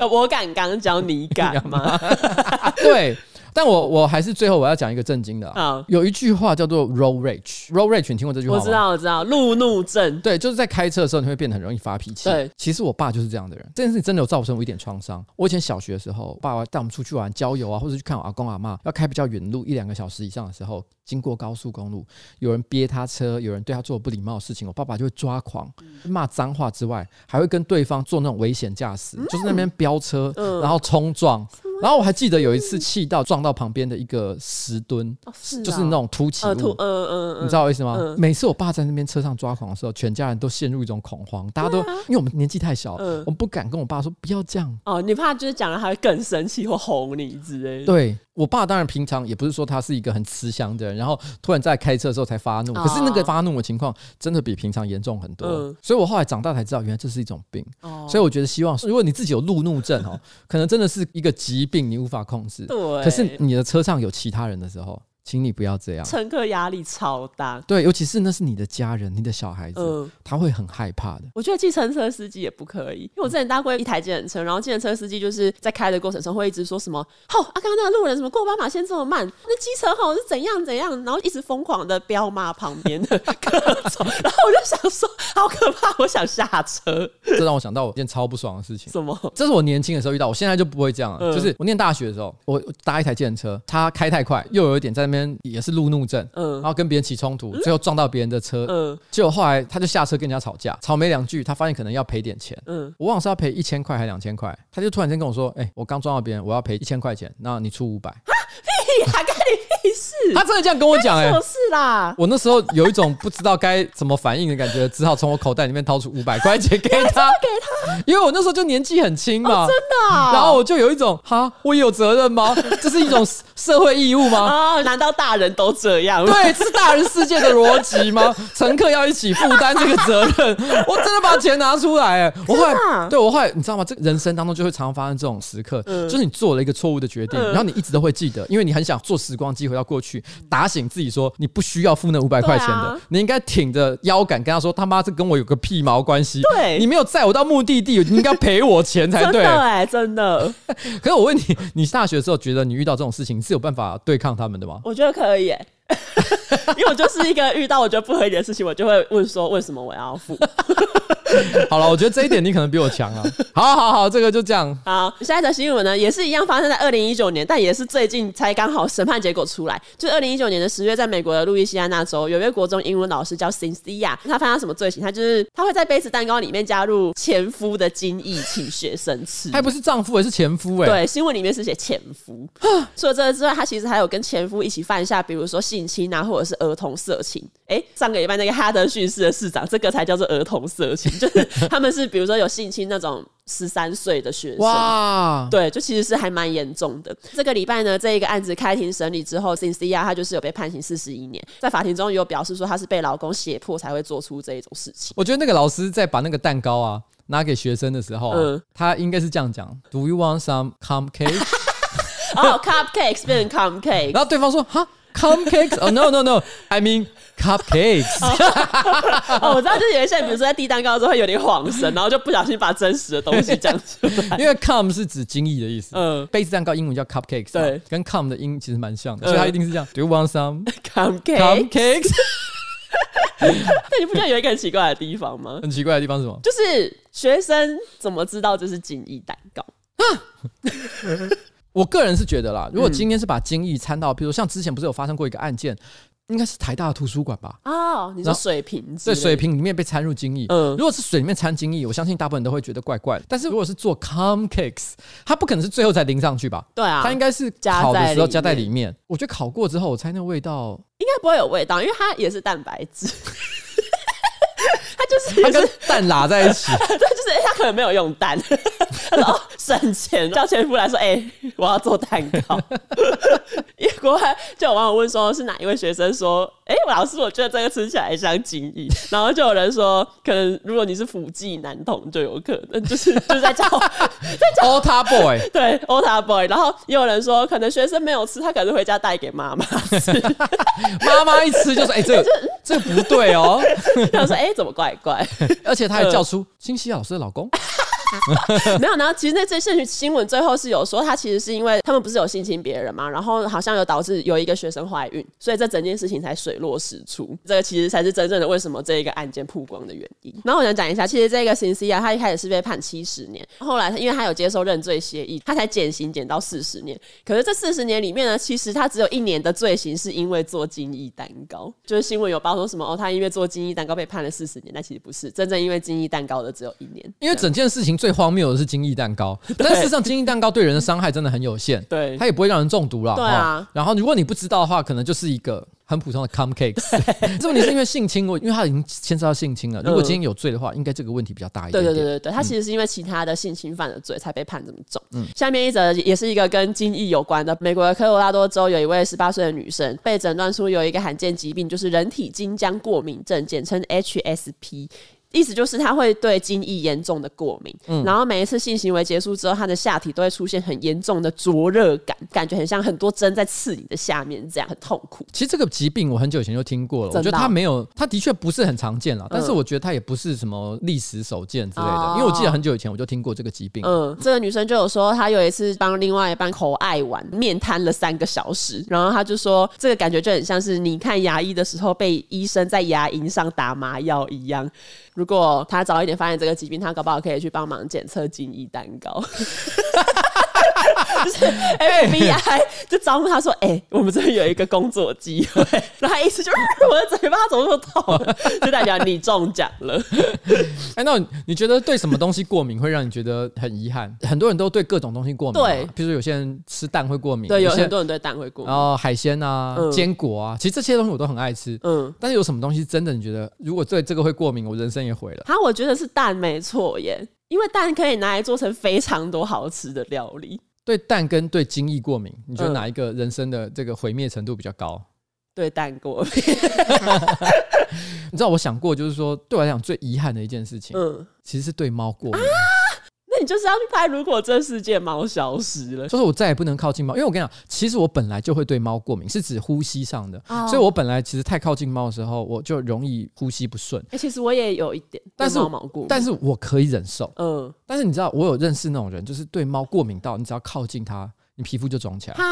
我敢刚教，你敢吗？对。但我我还是最后我要讲一个震惊的啊！有一句话叫做 road rage，road rage，你听过这句话吗？我知道，我知道，路怒症。对，就是在开车的时候，你会变得很容易发脾气。对，其实我爸就是这样的人。这件事情真的有造成我一点创伤。我以前小学的时候，爸爸带我们出去玩、郊游啊，或者去看我阿公阿妈，要开比较远路，一两个小时以上的时候，经过高速公路，有人憋他车，有人对他做不礼貌的事情，我爸爸就会抓狂，骂脏话之外，还会跟对方做那种危险驾驶，就是那边飙车，然后冲撞。然后我还记得有一次气到撞到旁边的一个石墩，就是那种凸起物，你知道我意思吗？每次我爸在那边车上抓狂的时候，全家人都陷入一种恐慌，大家都因为我们年纪太小，我们不敢跟我爸说不要这样。哦，你怕就是讲了他会更生气或吼你之类的。对。我爸当然平常也不是说他是一个很慈祥的人，然后突然在开车的时候才发怒，可是那个发怒的情况真的比平常严重很多，嗯、所以我后来长大才知道，原来这是一种病。哦、所以我觉得希望，如果你自己有路怒症哦，可能真的是一个疾病，你无法控制。对，可是你的车上有其他人的时候。请你不要这样，乘客压力超大。对，尤其是那是你的家人，你的小孩子，嗯、他会很害怕的。我觉得计程车司机也不可以，因为我之前搭过一台计程车，然后计程车司机就是在开的过程中会一直说什么：“哦，啊，刚刚那个路人什么过斑马线这么慢，那机车吼是怎样怎样？”然后一直疯狂的飙骂旁边的 各种，然后我就想说，好可怕，我想下车。这让我想到我一件超不爽的事情。什么？这是我年轻的时候遇到，我现在就不会这样了。嗯、就是我念大学的时候，我搭一台计程车，他开太快，又有一点在那边也是路怒。症，嗯，然后跟别人起冲突，最后撞到别人的车，嗯，结果后来他就下车跟人家吵架，吵没两句，他发现可能要赔点钱，嗯，我忘了是要赔一千块还是两千块，他就突然间跟我说，哎、欸，我刚撞到别人，我要赔一千块钱，那你出五百。屁呀，干你屁事！他真的这样跟我讲，哎，是啦。我那时候有一种不知道该怎么反应的感觉，只好从我口袋里面掏出五百块钱给他，给他，因为我那时候就年纪很轻嘛，真的。然后我就有一种，哈，我有责任吗？这是一种社会义务吗？啊，难道大人都这样？对，这是大人世界的逻辑吗？乘客要一起负担这个责任？我真的把钱拿出来，哎，我后来，对我后来，你知道吗？这个人生当中就会常常发生这种时刻，就是你做了一个错误的决定，然后你一直都会记得，因为你很想做时光机回到过去，打醒自己说你不需要付那五百块钱的，啊、你应该挺着腰杆跟他说他妈这跟我有个屁毛关系？对，你没有载我到目的地，你应该赔我钱才对。对，真的。可是我问你，你大学的时候觉得你遇到这种事情是有办法对抗他们的吗？我觉得可以，因为我就是一个遇到我觉得不合理的事情，我就会问说为什么我要付。好了，我觉得这一点你可能比我强啊。好好好，这个就这样。好，下一则新闻呢，也是一样发生在二零一九年，但也是最近才刚好审判结果出来。就二零一九年的十月，在美国的路易斯安那州，有一位国中英文老师叫 Cynthia，他犯下什么罪行？他就是他会在杯子蛋糕里面加入前夫的精液，请学生吃。还不是丈夫，也是前夫哎、欸。对，新闻里面是写前夫。除了这个之外，他其实还有跟前夫一起犯下，比如说性侵啊，或者是儿童色情。哎、欸，上个礼拜那个哈德逊市的市长，这个才叫做儿童色情，就是他们是比如说有性侵那种十三岁的学生。哇，对，就其实是还蛮严重的。这个礼拜呢，这一个案子开庭审理之后，Cynthia 他就是有被判刑四十一年，在法庭中有表示说他是被老公胁迫才会做出这一种事情。我觉得那个老师在把那个蛋糕啊拿给学生的时候、啊，嗯，他应该是这样讲：Do you want some cupcake？哦、oh,，cupcakes 变成 cupcake，然后对方说：哈。Cupcakes？哦、oh,，no no no，I mean cupcakes。哦，我知道，就是有一些人，比如说在递蛋糕的时候会有点恍神，然后就不小心把真实的东西讲出来。因为 cum 是指精益的意思，嗯，杯子蛋糕英文叫 cupcakes，对，跟 cum 的音其实蛮像的，所以它一定是这样。Do you want some cupcakes？那你不觉得有一个很奇怪的地方吗？很奇怪的地方是什么？就是学生怎么知道这是精液蛋糕？我个人是觉得啦，如果今天是把精液掺到，比如像之前不是有发生过一个案件，应该是台大的图书馆吧？哦，你说水瓶？对，水瓶里面被掺入精液。嗯，如果是水里面掺精液，我相信大部分人都会觉得怪怪的。但是如果是做 com cakes，它不可能是最后才淋上去吧？对啊，它应该是烤的时候加在里面。我觉得烤过之后，我猜那个味道应该不会有味道，因为它也是蛋白质。他就是他跟蛋拉在一起，对，就是、欸、他可能没有用蛋，他说哦省钱，叫前夫来说，哎、欸，我要做蛋糕。因为国外就有网友问说，是哪一位学生说，哎、欸，老师，我觉得这个吃起来像精液。然后就有人说，可能如果你是辅剂男童，就有可能就是就是在叫在叫 Altar Boy，对 Altar Boy。然后也有人说，可能学生没有吃，他可能回家带给妈妈吃，妈妈一吃就说，哎、欸，这个这个不对哦。他说，哎、欸，怎么怪怪？而且他还叫出清溪老师的老公。没有，然后其实那这些新闻最后是有说，他其实是因为他们不是有性侵别人嘛，然后好像有导致有一个学生怀孕，所以这整件事情才水落石出。这个其实才是真正的为什么这一个案件曝光的原因。然后我想讲一下，其实这个 Cynthia 他一开始是被判七十年，后来因为他有接受认罪协议，他才减刑减到四十年。可是这四十年里面呢，其实他只有一年的罪行是因为做精液蛋糕，就是新闻有报说什么哦，他因为做精液蛋糕被判了四十年，但其实不是，真正因为精液蛋糕的只有一年。因为整件事情。最荒谬的是精益蛋糕，但事实上精益蛋糕对人的伤害真的很有限，对，它也不会让人中毒了。对啊，然后如果你不知道的话，可能就是一个。很普通的 cum cakes，这问题是因为性侵，因为他已经牵涉到性侵了。如果今天有罪的话，应该这个问题比较大一点，点。对对对对，他其实是因为其他的性侵犯的罪才被判这么重。嗯，下面一则也是一个跟精液有关的。美国的科罗拉多州有一位十八岁的女生被诊断出有一个罕见疾病，就是人体精浆过敏症，简称 HSP。意思就是他会对精液严重的过敏，嗯，然后每一次性行为结束之后，他的下体都会出现很严重的灼热感，感觉很像很多针在刺你的下面，这样很痛苦。其实这个疾病我很久以前就听过了，我觉得他没有，他的确不是很常见了，但是我觉得他也不是什么历史首见之类的，嗯，因为我记得很久以前我就听过这个疾病。嗯，这个女生就有说，她有一次帮另外一半口爱玩，面瘫了三个小时，然后她就说，这个感觉就很像是你看牙医的时候被医生在牙龈上打麻药一样。如果他早一点发现这个疾病，他搞不好可以去帮忙检测精液蛋糕。就是 FBI 就招呼他说：“哎、欸，我们这边有一个工作机会。”然后他意思就是我的嘴巴怎么那么痛，就代表你中奖了。哎，那你觉得对什么东西过敏会让你觉得很遗憾？很多人都对各种东西过敏，对，比如说有些人吃蛋会过敏，对，有很多人对蛋会过敏。然后海鲜啊、坚果啊，其实这些东西我都很爱吃。嗯，但是有什么东西真的你觉得，如果对这个会过敏，我人生也毁了？他我觉得是蛋，没错耶。因为蛋可以拿来做成非常多好吃的料理。对蛋跟对精液过敏，你觉得哪一个人生的这个毁灭程度比较高？对蛋过敏。你知道我想过，就是说对我来讲最遗憾的一件事情，嗯，其实是对猫过敏。你就是要去拍，如果这世界猫消失了，就是我再也不能靠近猫，因为我跟你讲，其实我本来就会对猫过敏，是指呼吸上的，哦、所以我本来其实太靠近猫的时候，我就容易呼吸不顺。哎、欸，其实我也有一点，但是猫毛过敏，但是我可以忍受。嗯，但是你知道，我有认识那种人，就是对猫过敏到你只要靠近它。你皮肤就肿起来。哈，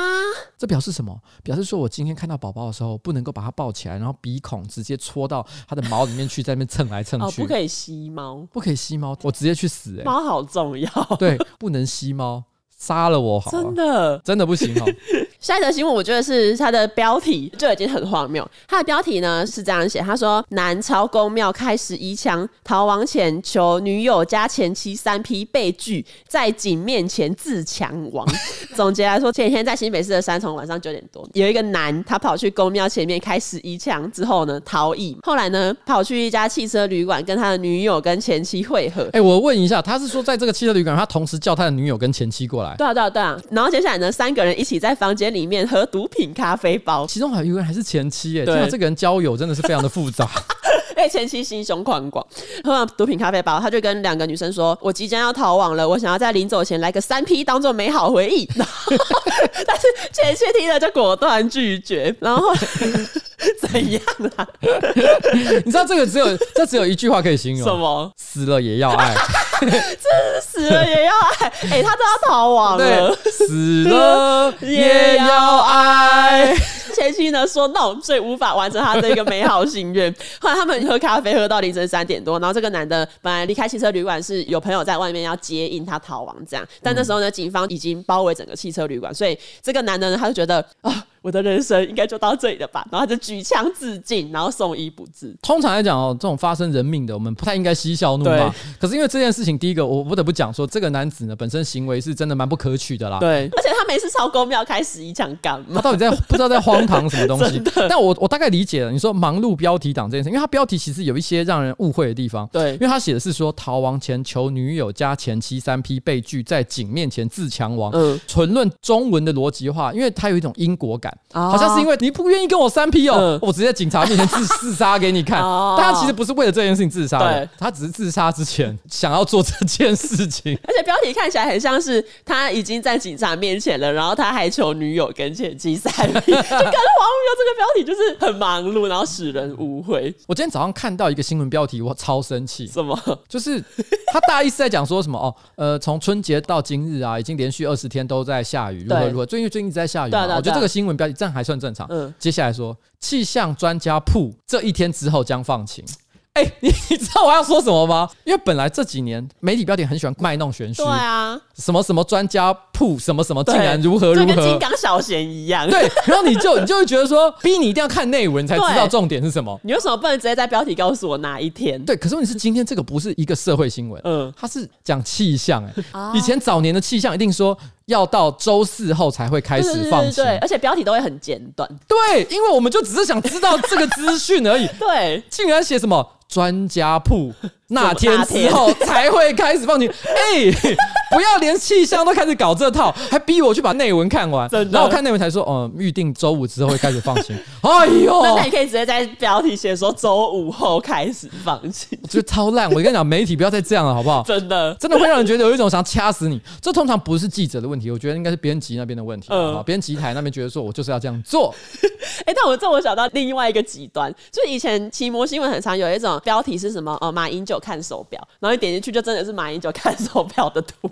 这表示什么？表示说我今天看到宝宝的时候，不能够把它抱起来，然后鼻孔直接戳到它的毛里面去，在那边蹭来蹭去。哦，不可以吸猫，不可以吸猫，我直接去死、欸！猫好重要。对，不能吸猫。杀了我好，真的真的不行哦。下一则新闻，我觉得是它的标题就已经很荒谬。它的标题呢是这样写：他说，南朝公庙开始移墙，逃亡前求女友加前妻三批被拒，在警面前自强亡。总结来说，前几天在新北市的三重，晚上九点多，有一个男他跑去公庙前面开始移墙之后呢逃逸，后来呢跑去一家汽车旅馆跟他的女友跟前妻会合。哎、欸，我问一下，他是说在这个汽车旅馆，他同时叫他的女友跟前妻过来？对啊，对啊，对啊。然后接下来呢，三个人一起在房间里面喝毒品咖啡包，其中还有一个人还是前妻耶。对，这个人交友真的是非常的复杂。哎，前妻心胸宽广，喝完毒品咖啡包，他就跟两个女生说：“我即将要逃亡了，我想要在临走前来个三 P，当做美好回忆。”但是前妻听了就果断拒绝。然后 怎样啊？你知道这个只有这只有一句话可以形容：什么？死了也要爱。这是死了也要爱，哎、欸，他都要逃亡了，死了也要爱。前妻呢说 no，所以无法完成他这个美好心愿。后来他们喝咖啡喝到凌晨三点多，然后这个男的本来离开汽车旅馆是有朋友在外面要接应他逃亡这样，但那时候呢，警方已经包围整个汽车旅馆，所以这个男的呢，他就觉得啊。我的人生应该就到这里了吧，然后他就举枪自尽，然后送医不治。通常来讲哦，这种发生人命的，我们不太应该嬉笑怒骂。可是因为这件事情，第一个我不得不讲说，这个男子呢本身行为是真的蛮不可取的啦。对，而且他每次抄公庙开始一枪干嘛？他到底在 不知道在荒唐什么东西？但我我大概理解了，你说忙碌标题党这件事，因为他标题其实有一些让人误会的地方。对，因为他写的是说逃亡前求女友加前妻三批被拒，在警面前自强亡。嗯，纯论中文的逻辑化，因为他有一种因果感，哦、好像是因为。你不愿意跟我三 P 哦，嗯、我直接在警察面前自自杀给你看。但他其实不是为了这件事情自杀的，他只是自杀之前 想要做这件事情。而且标题看起来很像是他已经在警察面前了，然后他还求女友跟前妻三 P，就感觉荒谬。这个标题就是很忙碌，然后使人误会。我今天早上看到一个新闻标题，我超生气。什么？就是他大意是在讲说什么哦？呃，从春节到今日啊，已经连续二十天都在下雨，如何如何？最近最近一直在下雨嘛，我觉得这个新闻标题这样还算正常。嗯，接下来说气象专家铺这一天之后将放晴。哎、欸，你你知道我要说什么吗？因为本来这几年媒体标题很喜欢卖弄玄虚，对啊，什么什么专家铺什么什么竟然如何如何，跟金刚小贤一样。对，然后你就你就会觉得说，逼你一定要看内文才知道重点是什么。你为什么不能直接在标题告诉我哪一天？对，可是问题是今天这个不是一个社会新闻，嗯，它是讲气象。哎，以前早年的气象一定说。要到周四后才会开始放晴，对，而且标题都会很简短。对，因为我们就只是想知道这个资讯而已。对，竟然写什么专家铺那天之后才会开始放晴？哎，不要连气象都开始搞这套，还逼我去把内文看完。然后我看内文才说，哦，预定周五之后会开始放晴。哎呦，那你可以直接在标题写说周五后开始放晴。我觉得超烂。我跟你讲，媒体不要再这样了，好不好？真的，真的会让人觉得有一种想掐死你。这通常不是记者的问题。我觉得应该是编辑那边的问题啊，编辑台那边觉得说我就是要这样做。哎、欸，但我这我想到另外一个极端，就以前奇摩新闻很常有一种标题是什么？哦，马英九看手表，然后你点进去就真的是马英九看手表的图。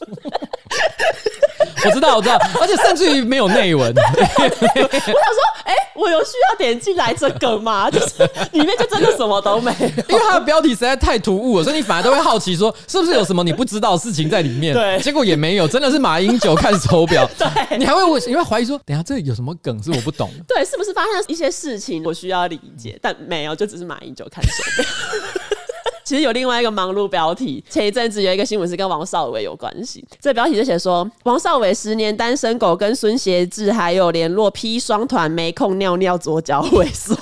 我知道，我知道，而且甚至于没有内文。我想说，哎、欸，我有需要点进来这个吗？就是里面就真的什么都没有，因为它的标题实在太突兀了，所以你反而都会好奇说，是不是有什么你不知道的事情在里面？对，结果也没有，真的是马英九看手表。对，你还会问，你会怀疑说，等下这里有什么梗是我不懂？对，是不是发生一些事情我需要理解？但没有，就只是马英九看手表。其实有另外一个忙碌标题，前一阵子有一个新闻是跟王少伟有关系。这标题就写说，王少伟十年单身狗跟孙协志还有联络，P 双团没空尿尿，左脚萎缩。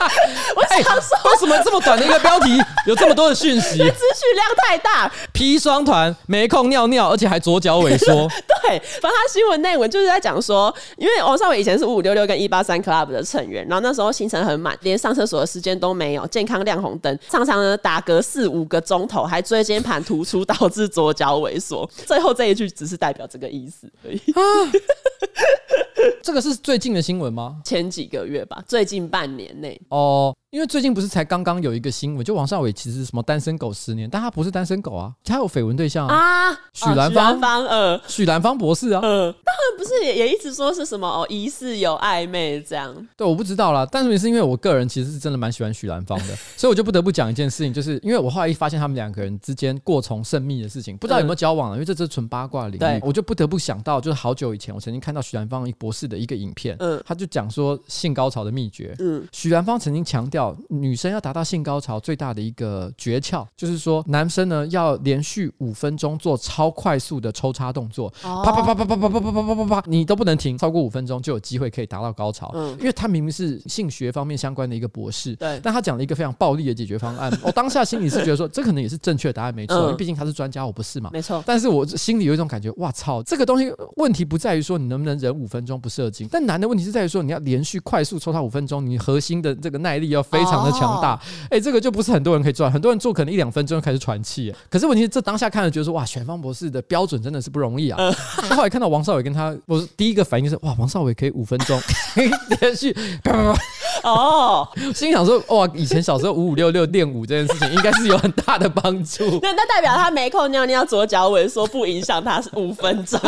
我想说，为什么这么短的一个标题有这么多的讯息？资讯量太大。砒霜团没空尿尿，而且还左脚萎缩。对，反正他新闻内文就是在讲说，因为王少伟以前是五五六六跟一八三 club 的成员，然后那时候行程很满，连上厕所的时间都没有，健康亮红灯，常常呢打。嗝四五个钟头，还椎间盘突出，导致左脚萎缩。最后这一句只是代表这个意思而已。这个是最近的新闻吗？前几个月吧，最近半年内哦。因为最近不是才刚刚有一个新闻，就王少伟其实是什么单身狗十年，但他不是单身狗啊，他有绯闻对象啊，许兰芳，许兰芳，呃，许兰芳博士啊，嗯，他们不是也也一直说是什么哦，疑似有暧昧这样，对，我不知道啦，但是也是因为我个人其实是真的蛮喜欢许兰芳的，所以我就不得不讲一件事情，就是因为我后来一发现他们两个人之间过从甚密的事情，不知道有没有交往了，因为这这是纯八卦领域，对。我就不得不想到，就是好久以前我曾经看到许兰芳博士的一个影片，嗯，他就讲说性高潮的秘诀，嗯，许兰芳曾经强调女生要。达到性高潮最大的一个诀窍，就是说男生呢要连续五分钟做超快速的抽插动作，啪啪啪啪啪啪啪啪啪啪啪，你都不能停，超过五分钟就有机会可以达到高潮。嗯，因为他明明是性学方面相关的一个博士，对，但他讲了一个非常暴力的解决方案。我当下心里是觉得说，这可能也是正确的答案，没错，因为毕竟他是专家，我不是嘛，没错。但是我心里有一种感觉，哇操，这个东西问题不在于说你能不能忍五分钟不射精，但难的问题是在于说你要连续快速抽插五分钟，你核心的这个耐力要非常的强大。哎、欸，这个就不是很多人可以做，很多人做可能一两分钟就开始喘气。可是问题是，这当下看了觉得说，哇，选方博士的标准真的是不容易啊。呃、后来看到王少伟跟他，我第一个反应就是，哇，王少伟可以五分钟连续啪啪啪。哦，心想说，哇，以前小时候五五六六练舞这件事情，应该是有很大的帮助。那那代表他没空尿尿，左脚萎缩不影响他五分钟。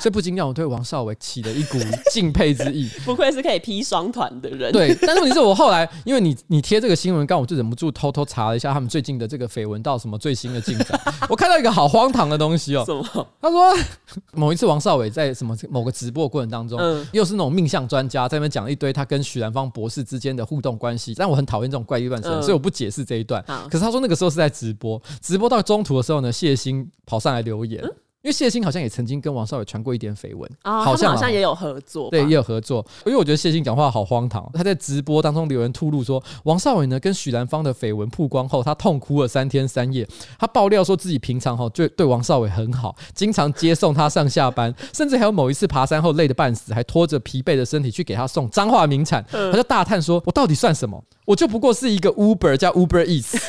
所以不禁让我对王少伟起了一股敬佩之意。不愧是可以劈双团的人。对，但是问题是我后来，因为你你贴这个新闻，刚我就忍不住偷偷查了一下他们最近的这个绯闻到什么最新的进展。我看到一个好荒唐的东西哦。什么？他说 某一次王少伟在什么某个直播过程当中，嗯，又是那种命相专家在那边讲一堆他跟许兰芳博士之间的互动关系，但我很讨厌这种怪力乱神，所以我不解释这一段。可是他说那个时候是在直播，直播到中途的时候呢，谢欣跑上来留言。因为谢忻好像也曾经跟王少伟传过一点绯闻，哦、好像好像也有合作，对，也有合作。因为我觉得谢忻讲话好荒唐，他在直播当中留言吐露说，王少伟呢跟许兰芳的绯闻曝光后，他痛哭了三天三夜。他爆料说自己平常哈就对王少伟很好，经常接送他上下班，甚至还有某一次爬山后累得半死，还拖着疲惫的身体去给他送彰化名产。他就大叹说：“我到底算什么？我就不过是一个 Uber 叫 Uber Eats。”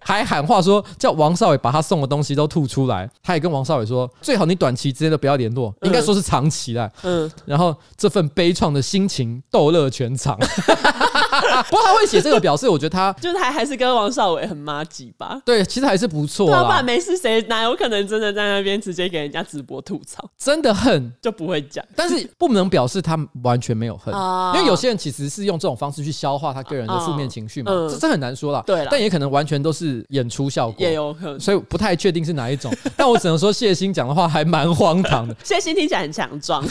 还喊话说叫王少伟把他送的东西都吐出来。他也跟王少伟说，最好你短期之间都不要联络，应该说是长期的。嗯，然后这份悲怆的心情逗乐全场。不过他会写这个表示，我觉得他 就是还还是跟王少伟很麻吉吧。对，其实还是不错。老板没事，谁哪有可能真的在那边直接给人家直播吐槽？真的恨就不会讲，但是不能表示他完全没有恨，因为有些人其实是用这种方式去消化他个人的负面情绪嘛。这这很难说啦。但也可能完全都是演出效果，也有可能，所以不太确定是哪一种。但我只能说谢欣讲的话还蛮荒唐的。谢欣听起来很强壮，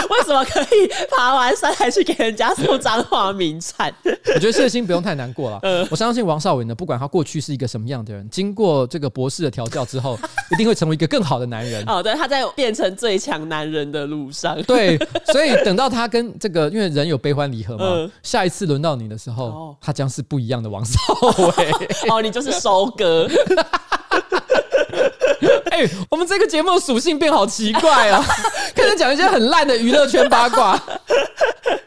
为什么可以爬完山还去给人家送彰化名产？我觉得谢欣不用太难过了。我相信王少伟呢，不管他过去是一个什么样的人，经过这个博士的调教之后，一定会成为一个更好的男人。哦，对，他在变成最强男人的路上。对，所以等到他跟这个，因为人有悲欢离合嘛，下一次轮到你的时候，他将是不一样的王少伟。哦，你就是收割。哎、欸，我们这个节目属性变好奇怪啊！开始讲一些很烂的娱乐圈八卦。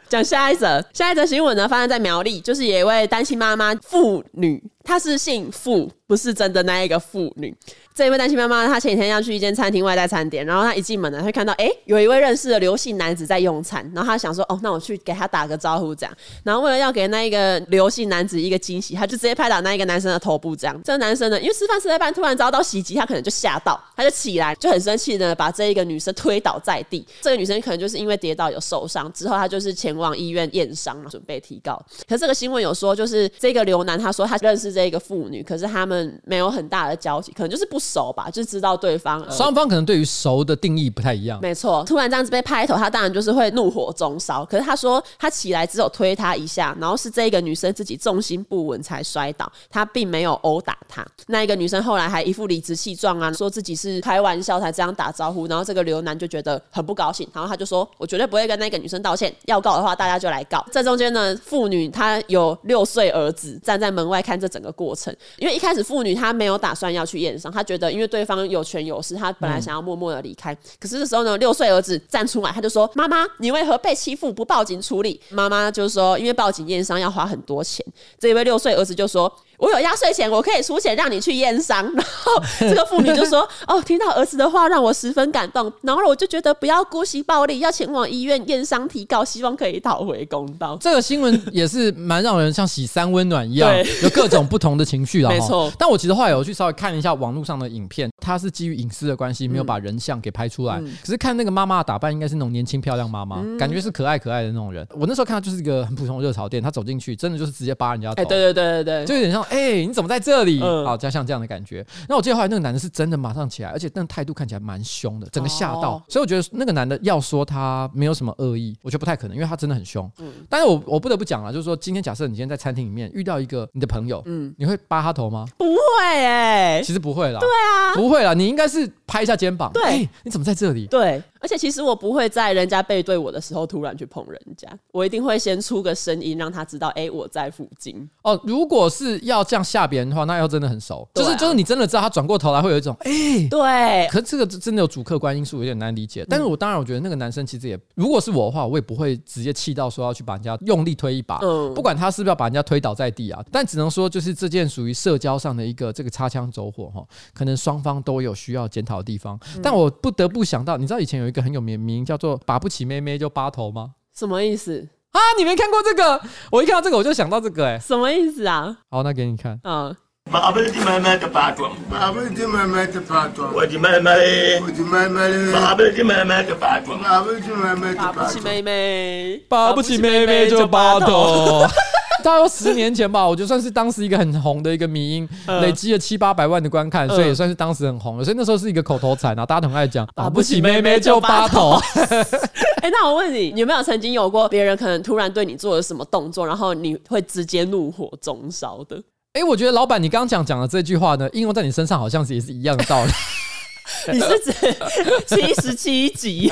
讲下一则，下一则新闻呢，发生在苗栗，就是有一位单亲妈妈妇女，她是姓傅，不是真的那一个妇女。这一位单亲妈妈，她前几天要去一间餐厅外带餐点，然后她一进门呢，会看到哎、有一位认识的刘姓男子在用餐，然后她想说，哦，那我去给他打个招呼这样。然后为了要给那一个刘姓男子一个惊喜，她就直接拍打那一个男生的头部这样。这个男生呢，因为吃饭吃在半突然遭到袭击，他可能就吓到，他就起来就很生气的把这一个女生推倒在地。这个女生可能就是因为跌倒有受伤，之后她就是前往医院验伤，准备提告。可是这个新闻有说，就是这个刘男他说他认识这个妇女，可是他们没有很大的交集，可能就是不。熟吧，就知道对方。双方可能对于熟的定义不太一样。没错，突然这样子被拍头，他当然就是会怒火中烧。可是他说，他起来只有推他一下，然后是这个女生自己重心不稳才摔倒，他并没有殴打他。那一个女生后来还一副理直气壮啊，说自己是开玩笑才这样打招呼。然后这个刘男就觉得很不高兴，然后他就说：“我绝对不会跟那个女生道歉，要告的话大家就来告。”这中间呢，妇女她有六岁儿子站在门外看这整个过程，因为一开始妇女她没有打算要去验伤，她觉得因为对。方有权有势，他本来想要默默的离开，可是这时候呢，六岁儿子站出来，他就说：“妈妈，你为何被欺负不报警处理？”妈妈就说：“因为报警验伤要花很多钱。”这一位六岁儿子就说。我有压岁钱，我可以出钱让你去验伤。然后这个妇女就说：“哦，听到儿子的话，让我十分感动。然后我就觉得不要姑息暴力，要前往医院验伤提告，希望可以讨回公道。”这个新闻也是蛮让人像洗三温暖一样，有各种不同的情绪啦。没错。但我其实后来有去稍微看一下网络上的影片，它是基于隐私的关系，没有把人像给拍出来。嗯、可是看那个妈妈的打扮，应该是那种年轻漂亮妈妈，嗯、感觉是可爱可爱的那种人。我那时候看到就是一个很普通的热潮店，他走进去，真的就是直接扒人家头。哎，对对对对对，就有点像哎、欸，你怎么在这里？嗯、好，加上这样的感觉。那我记得后来那个男的是真的马上起来，而且那个态度看起来蛮凶的，整个吓到。哦、所以我觉得那个男的要说他没有什么恶意，我觉得不太可能，因为他真的很凶。嗯，但是我我不得不讲了，就是说今天假设你今天在餐厅里面遇到一个你的朋友，嗯，你会扒他头吗？不会哎、欸，其实不会啦。对啊，不会啦，你应该是拍一下肩膀。对、欸，你怎么在这里？对。而且其实我不会在人家背对我的时候突然去碰人家，我一定会先出个声音让他知道，哎、欸，我在附近。哦，如果是要这样吓别人的话，那要真的很熟，啊、就是就是你真的知道他转过头来会有一种，哎、欸，对。可是这个真的有主客观因素，有点难理解。但是我当然我觉得那个男生其实也，如果是我的话，我也不会直接气到说要去把人家用力推一把，嗯，不管他是不是要把人家推倒在地啊，但只能说就是这件属于社交上的一个这个擦枪走火哈，可能双方都有需要检讨的地方。嗯、但我不得不想到，你知道以前有一个很有名名。叫做拔不起妹妹就扒头吗？什么意思啊？你没看过这个？我一看到这个我就想到这个、欸，哎，什么意思啊？好，那给你看。嗯，拔不起妹妹就扒头，拔不起妹妹就扒头，我的妹妹，我的妹妹，拔不起妹妹就扒头，拔不起妹妹，拔不起妹妹，拔不起妹妹就扒头。大概十年前吧，我觉得算是当时一个很红的一个迷音，累积了七八百万的观看，所以也算是当时很红了。所以那时候是一个口头禅啊，大家都很爱讲。打不起妹妹就八头。哎，那我问你，有没有曾经有过别人可能突然对你做了什么动作，然后你会直接怒火中烧的？哎，我觉得老板，你刚刚讲讲的这句话呢，应用在你身上好像是也是一样的道理。你是指七十七集？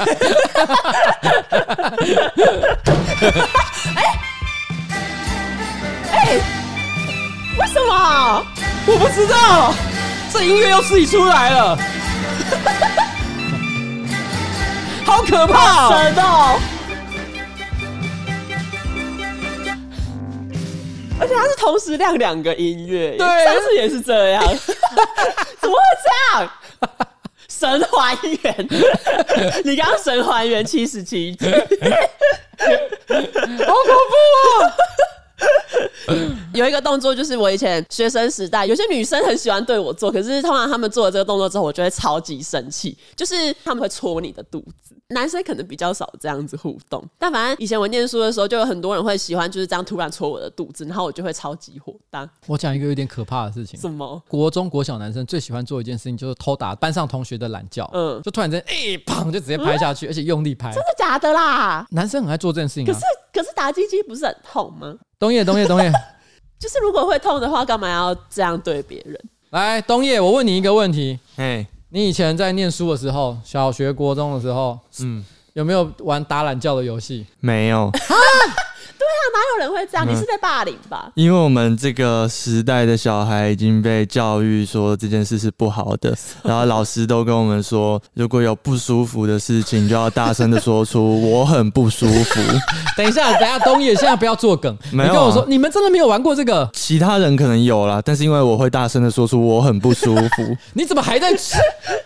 哎。为什么？我不知道，这音乐又自己出来了，好可怕！神哦，而且它是同时亮两个音乐，对，上次也是这样，怎么会这样？神还原，你刚刚神还原七十七集，好恐怖啊！有一个动作，就是我以前学生时代，有些女生很喜欢对我做，可是通常他们做了这个动作之后，我就会超级生气。就是他们会戳你的肚子，男生可能比较少这样子互动，但反正以前我念书的时候，就有很多人会喜欢就是这样突然戳我的肚子，然后我就会超级火大。我讲一个有点可怕的事情，什么？国中国小男生最喜欢做一件事情，就是偷打班上同学的懒觉。嗯，就突然间，哎、欸，砰，就直接拍下去，嗯、而且用力拍。真的假的啦？男生很爱做这件事情、啊。可是可是打鸡鸡不是很痛吗？东野，东野，东野。就是如果会痛的话，干嘛要这样对别人？来，冬叶，我问你一个问题。哎，你以前在念书的时候，小学、国中的时候，嗯，有没有玩打懒觉的游戏？没有。对啊，哪有人会这样？你是在霸凌吧？嗯，因为我们这个时代的小孩已经被教育说这件事是不好的，然后老师都跟我们说，如果有不舒服的事情，就要大声的说出“我很不舒服”。等一下，等一下，东野，现在不要做梗。没有啊，你跟我说，你们真的没有玩过这个？其他人可能有啦，但是因为我会大声的说出“我很不舒服”，你怎么还在？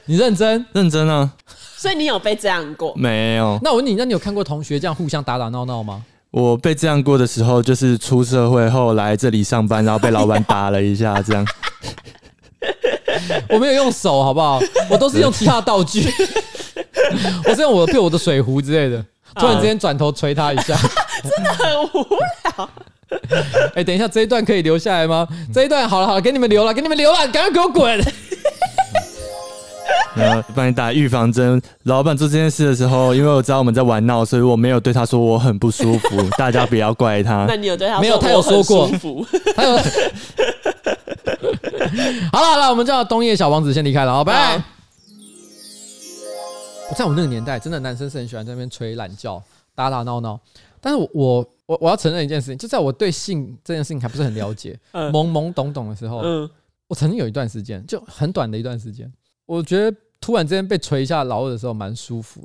你认真？认真啊！所以你有被这样过？没有。那我问你，那你有看过同学这样互相打打闹闹吗？我被这样过的时候，就是出社会后来这里上班，然后被老板打了一下，这样。我没有用手，好不好？我都是用其他道具。我是用我的，用我的水壶之类的，突然之间转头捶他一下，真的很无聊。哎，等一下，这一段可以留下来吗？这一段好了好了，给你们留了，给你们留了，赶快给我滚！帮你打预防针。老板做这件事的时候，因为我知道我们在玩闹，所以我没有对他说我很不舒服。大家不要怪他。那你有对他说没有？他有说过。他有。好了好了，我们叫东野小王子先离开了，好，拜。我在我那个年代，真的男生是很喜欢在那边吹懒觉、打打闹闹。但是我我我我要承认一件事情，就在我对性这件事情还不是很了解、懵懵懂懂的时候，我曾经有一段时间，就很短的一段时间。我觉得突然之间被捶一下老二的时候蛮舒服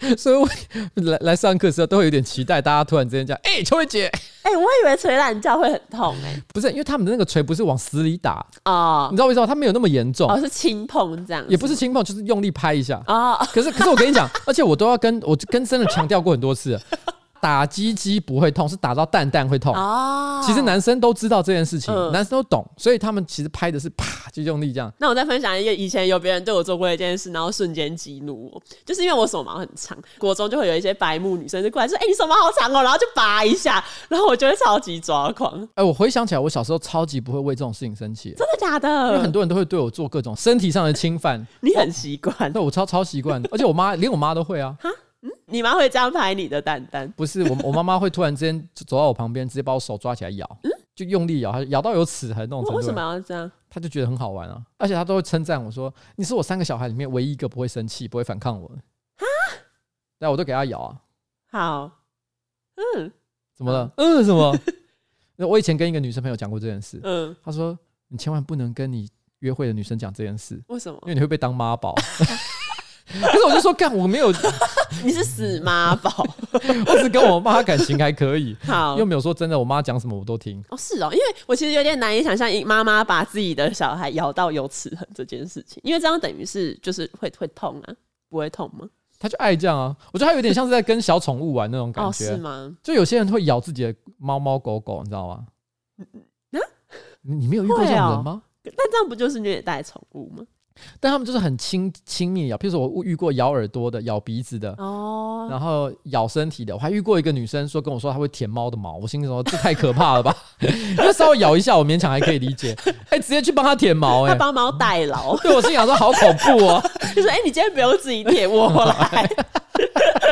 的，所以我 来来上课的时候都会有点期待，大家突然之间讲：“哎、欸，秋薇姐，哎、欸，我以为捶懒觉会很痛、欸，哎，不是，因为他们的那个捶不是往死里打。哦，你知道为什么？他没有那么严重，哦，是轻碰这样，也不是轻碰，就是用力拍一下。哦。可是，可是我跟你讲，而且我都要跟我跟真的强调过很多次。打鸡鸡不会痛，是打到蛋蛋会痛。哦，其实男生都知道这件事情，嗯、男生都懂，所以他们其实拍的是啪就用力这样。那我再分享一个，以前有别人对我做过一件事，然后瞬间激怒我，就是因为我手毛很长，国中就会有一些白目女生就过来说：“哎、欸，你手毛好长哦！”然后就拔一下，然后我就会超级抓狂。哎、欸，我回想起来，我小时候超级不会为这种事情生气。真的假的？因为很多人都会对我做各种身体上的侵犯，你很习惯。对，我超超习惯，而且我妈连我妈都会啊。嗯，你妈会这样拍你的蛋蛋？不是，我我妈妈会突然之间走到我旁边，直接把我手抓起来咬，嗯、就用力咬，她咬到有齿痕那种程度。为什么要这样？她就觉得很好玩啊，而且她都会称赞我说：“你是我三个小孩里面唯一一个不会生气、不会反抗我的。”哈，对，我都给她咬啊。好，嗯，怎么了？嗯，什么？我以前跟一个女生朋友讲过这件事。嗯，她说：“你千万不能跟你约会的女生讲这件事。为什么？因为你会被当妈宝。”可是我就说，干我没有，你是死妈宝，我只跟我妈感情还可以，好，又没有说真的，我妈讲什么我都听。哦，是哦，因为我其实有点难以想象妈妈把自己的小孩咬到有齿痕这件事情，因为这样等于是就是会会痛啊，不会痛吗？他就爱这样啊，我觉得他有点像是在跟小宠物玩那种感觉，哦，是吗？就有些人会咬自己的猫猫狗狗，你知道吗？啊，你没有遇过这种人吗？那，这样不就是虐待宠物吗？但他们就是很亲亲密咬，譬如说我遇过咬耳朵的、咬鼻子的，哦，然后咬身体的。我还遇过一个女生说跟我说她会舔猫的毛，我心里说这太可怕了吧？因为稍微咬一下我勉强还可以理解，哎、欸，直接去帮她舔毛、欸，哎，帮猫代劳。对我心想说好恐怖哦，就说哎、欸，你今天不用自己舔，我来。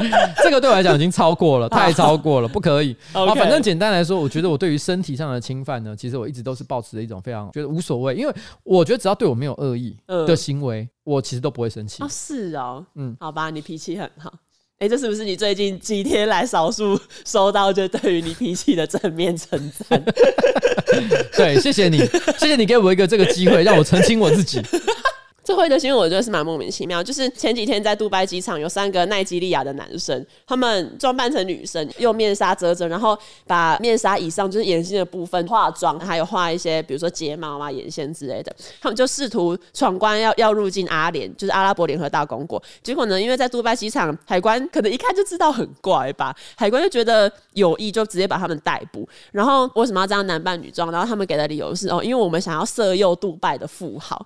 这个对我来讲已经超过了，太超过了，不可以。啊.反正简单来说，我觉得我对于身体上的侵犯呢，其实我一直都是保持着一种非常觉得无所谓，因为我觉得只要对我没有恶意的行为，我其实都不会生气。哦，是哦，嗯，好吧，你脾气很好。哎，这是不是你最近几天来少数收到就对于你脾气的正面称赞？对，谢谢你，谢谢你给我一个这个机会，让我澄清我自己。最后一个新闻我觉得是蛮莫名其妙，就是前几天在杜拜机场有三个奈及利亚的男生，他们装扮成女生，用面纱遮着，然后把面纱以上就是眼睛的部分化妆，还有画一些比如说睫毛啊、眼线之类的，他们就试图闯关要要入境阿联，就是阿拉伯联合大公国。结果呢，因为在杜拜机场海关可能一看就知道很怪吧，海关就觉得有意，就直接把他们逮捕。然后为什么要这样男扮女装？然后他们给的理由是哦，因为我们想要色诱杜拜的富豪。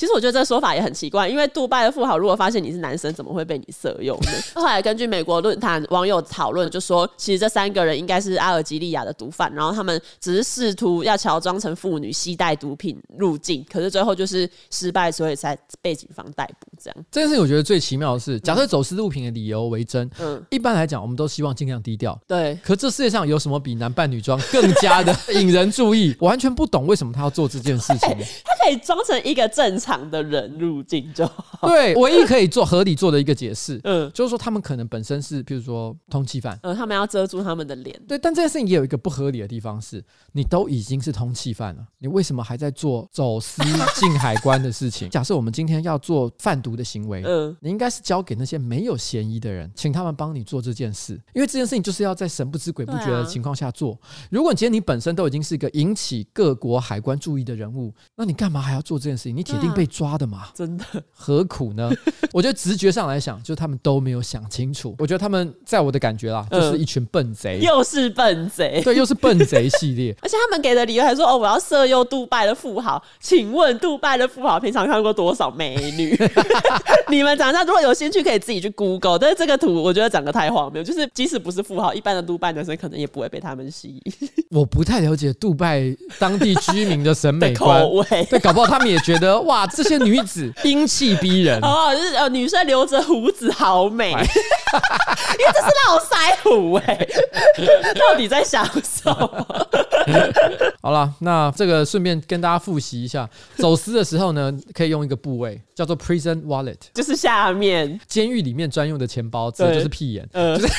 其实我觉得这个说法也很奇怪，因为杜拜的富豪如果发现你是男生，怎么会被你色诱呢？后来根据美国论坛网友讨论，就说其实这三个人应该是阿尔及利亚的毒贩，然后他们只是试图要乔装成妇女，携带毒品入境，可是最后就是失败，所以才被警方逮捕。这样这件事情我觉得最奇妙的是，假设走私物品的理由为真，嗯，一般来讲我们都希望尽量低调，对。可这世界上有什么比男扮女装更加的引人注意？我完全不懂为什么他要做这件事情。他可以装成一个正常。的人入境就好。对，唯一可以做合理做的一个解释，嗯，就是说他们可能本身是，比如说通缉犯，嗯，他们要遮住他们的脸。对，但这件事情也有一个不合理的地方是，你都已经是通缉犯了，你为什么还在做走私进海关的事情？假设我们今天要做贩毒的行为，嗯，你应该是交给那些没有嫌疑的人，请他们帮你做这件事，因为这件事情就是要在神不知鬼不觉的情况下做。如果你今天你本身都已经是一个引起各国海关注意的人物，那你干嘛还要做这件事情？你铁定被抓的嘛，真的何苦呢？我觉得直觉上来想，就是他们都没有想清楚。我觉得他们在我的感觉啦，就是一群笨贼，又是笨贼，对，又是笨贼系列。而且他们给的理由还说：“哦，我要色诱杜拜的富豪。”请问杜拜的富豪平常看过多少美女？你们长大如果有兴趣，可以自己去 Google。但是这个图我觉得长得太荒谬，就是即使不是富豪，一般的杜拜男生可能也不会被他们吸引。我不太了解杜拜当地居民的审美观，味对，搞不好他们也觉得哇，这些女子 英气逼人。哦，就是呃，女生留着胡子好美，因为这是络腮胡哎，到底在想什么？好了，那这个顺便跟大家复习一下，走私的时候呢，可以用一个部位叫做 prison wallet，就是下面。监狱里面专用的钱包，这就是屁眼，嗯、呃，就是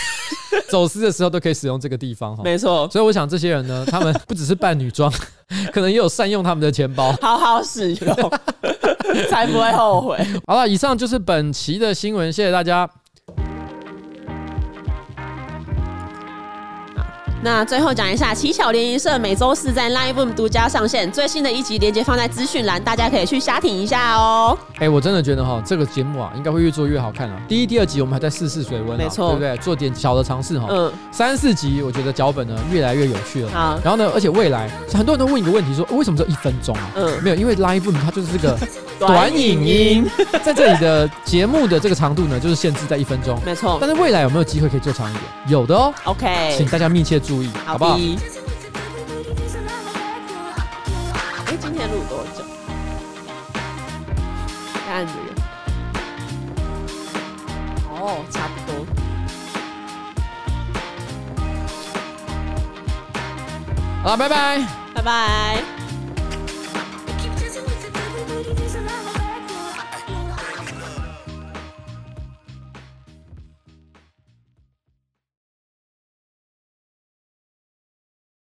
走私的时候都可以使用这个地方哈，没错。所以我想这些人呢，他们不只是扮女装，可能也有善用他们的钱包，好好使用，才不会后悔。好了，以上就是本期的新闻，谢谢大家。那最后讲一下，奇巧联谊社每周四在 Live Room 独家上线最新的一集，连接放在资讯栏，大家可以去瞎听一下哦。哎、欸，我真的觉得哈，这个节目啊，应该会越做越好看啊。第一、第二集我们还在试试水温，没错，对不对？做点小的尝试哈。嗯。三四集我觉得脚本呢越来越有趣了。好。然后呢，而且未来很多人都问一个问题说，为什么只有一分钟啊？嗯。没有，因为 Live Room 它就是这个 短影音，在这里的节目的这个长度呢，就是限制在一分钟。没错。但是未来有没有机会可以做长一点？有的哦。OK。请大家密切注意，好，好不好？哎，今天录多久？看这个。哦，差不多。好，拜拜，拜拜。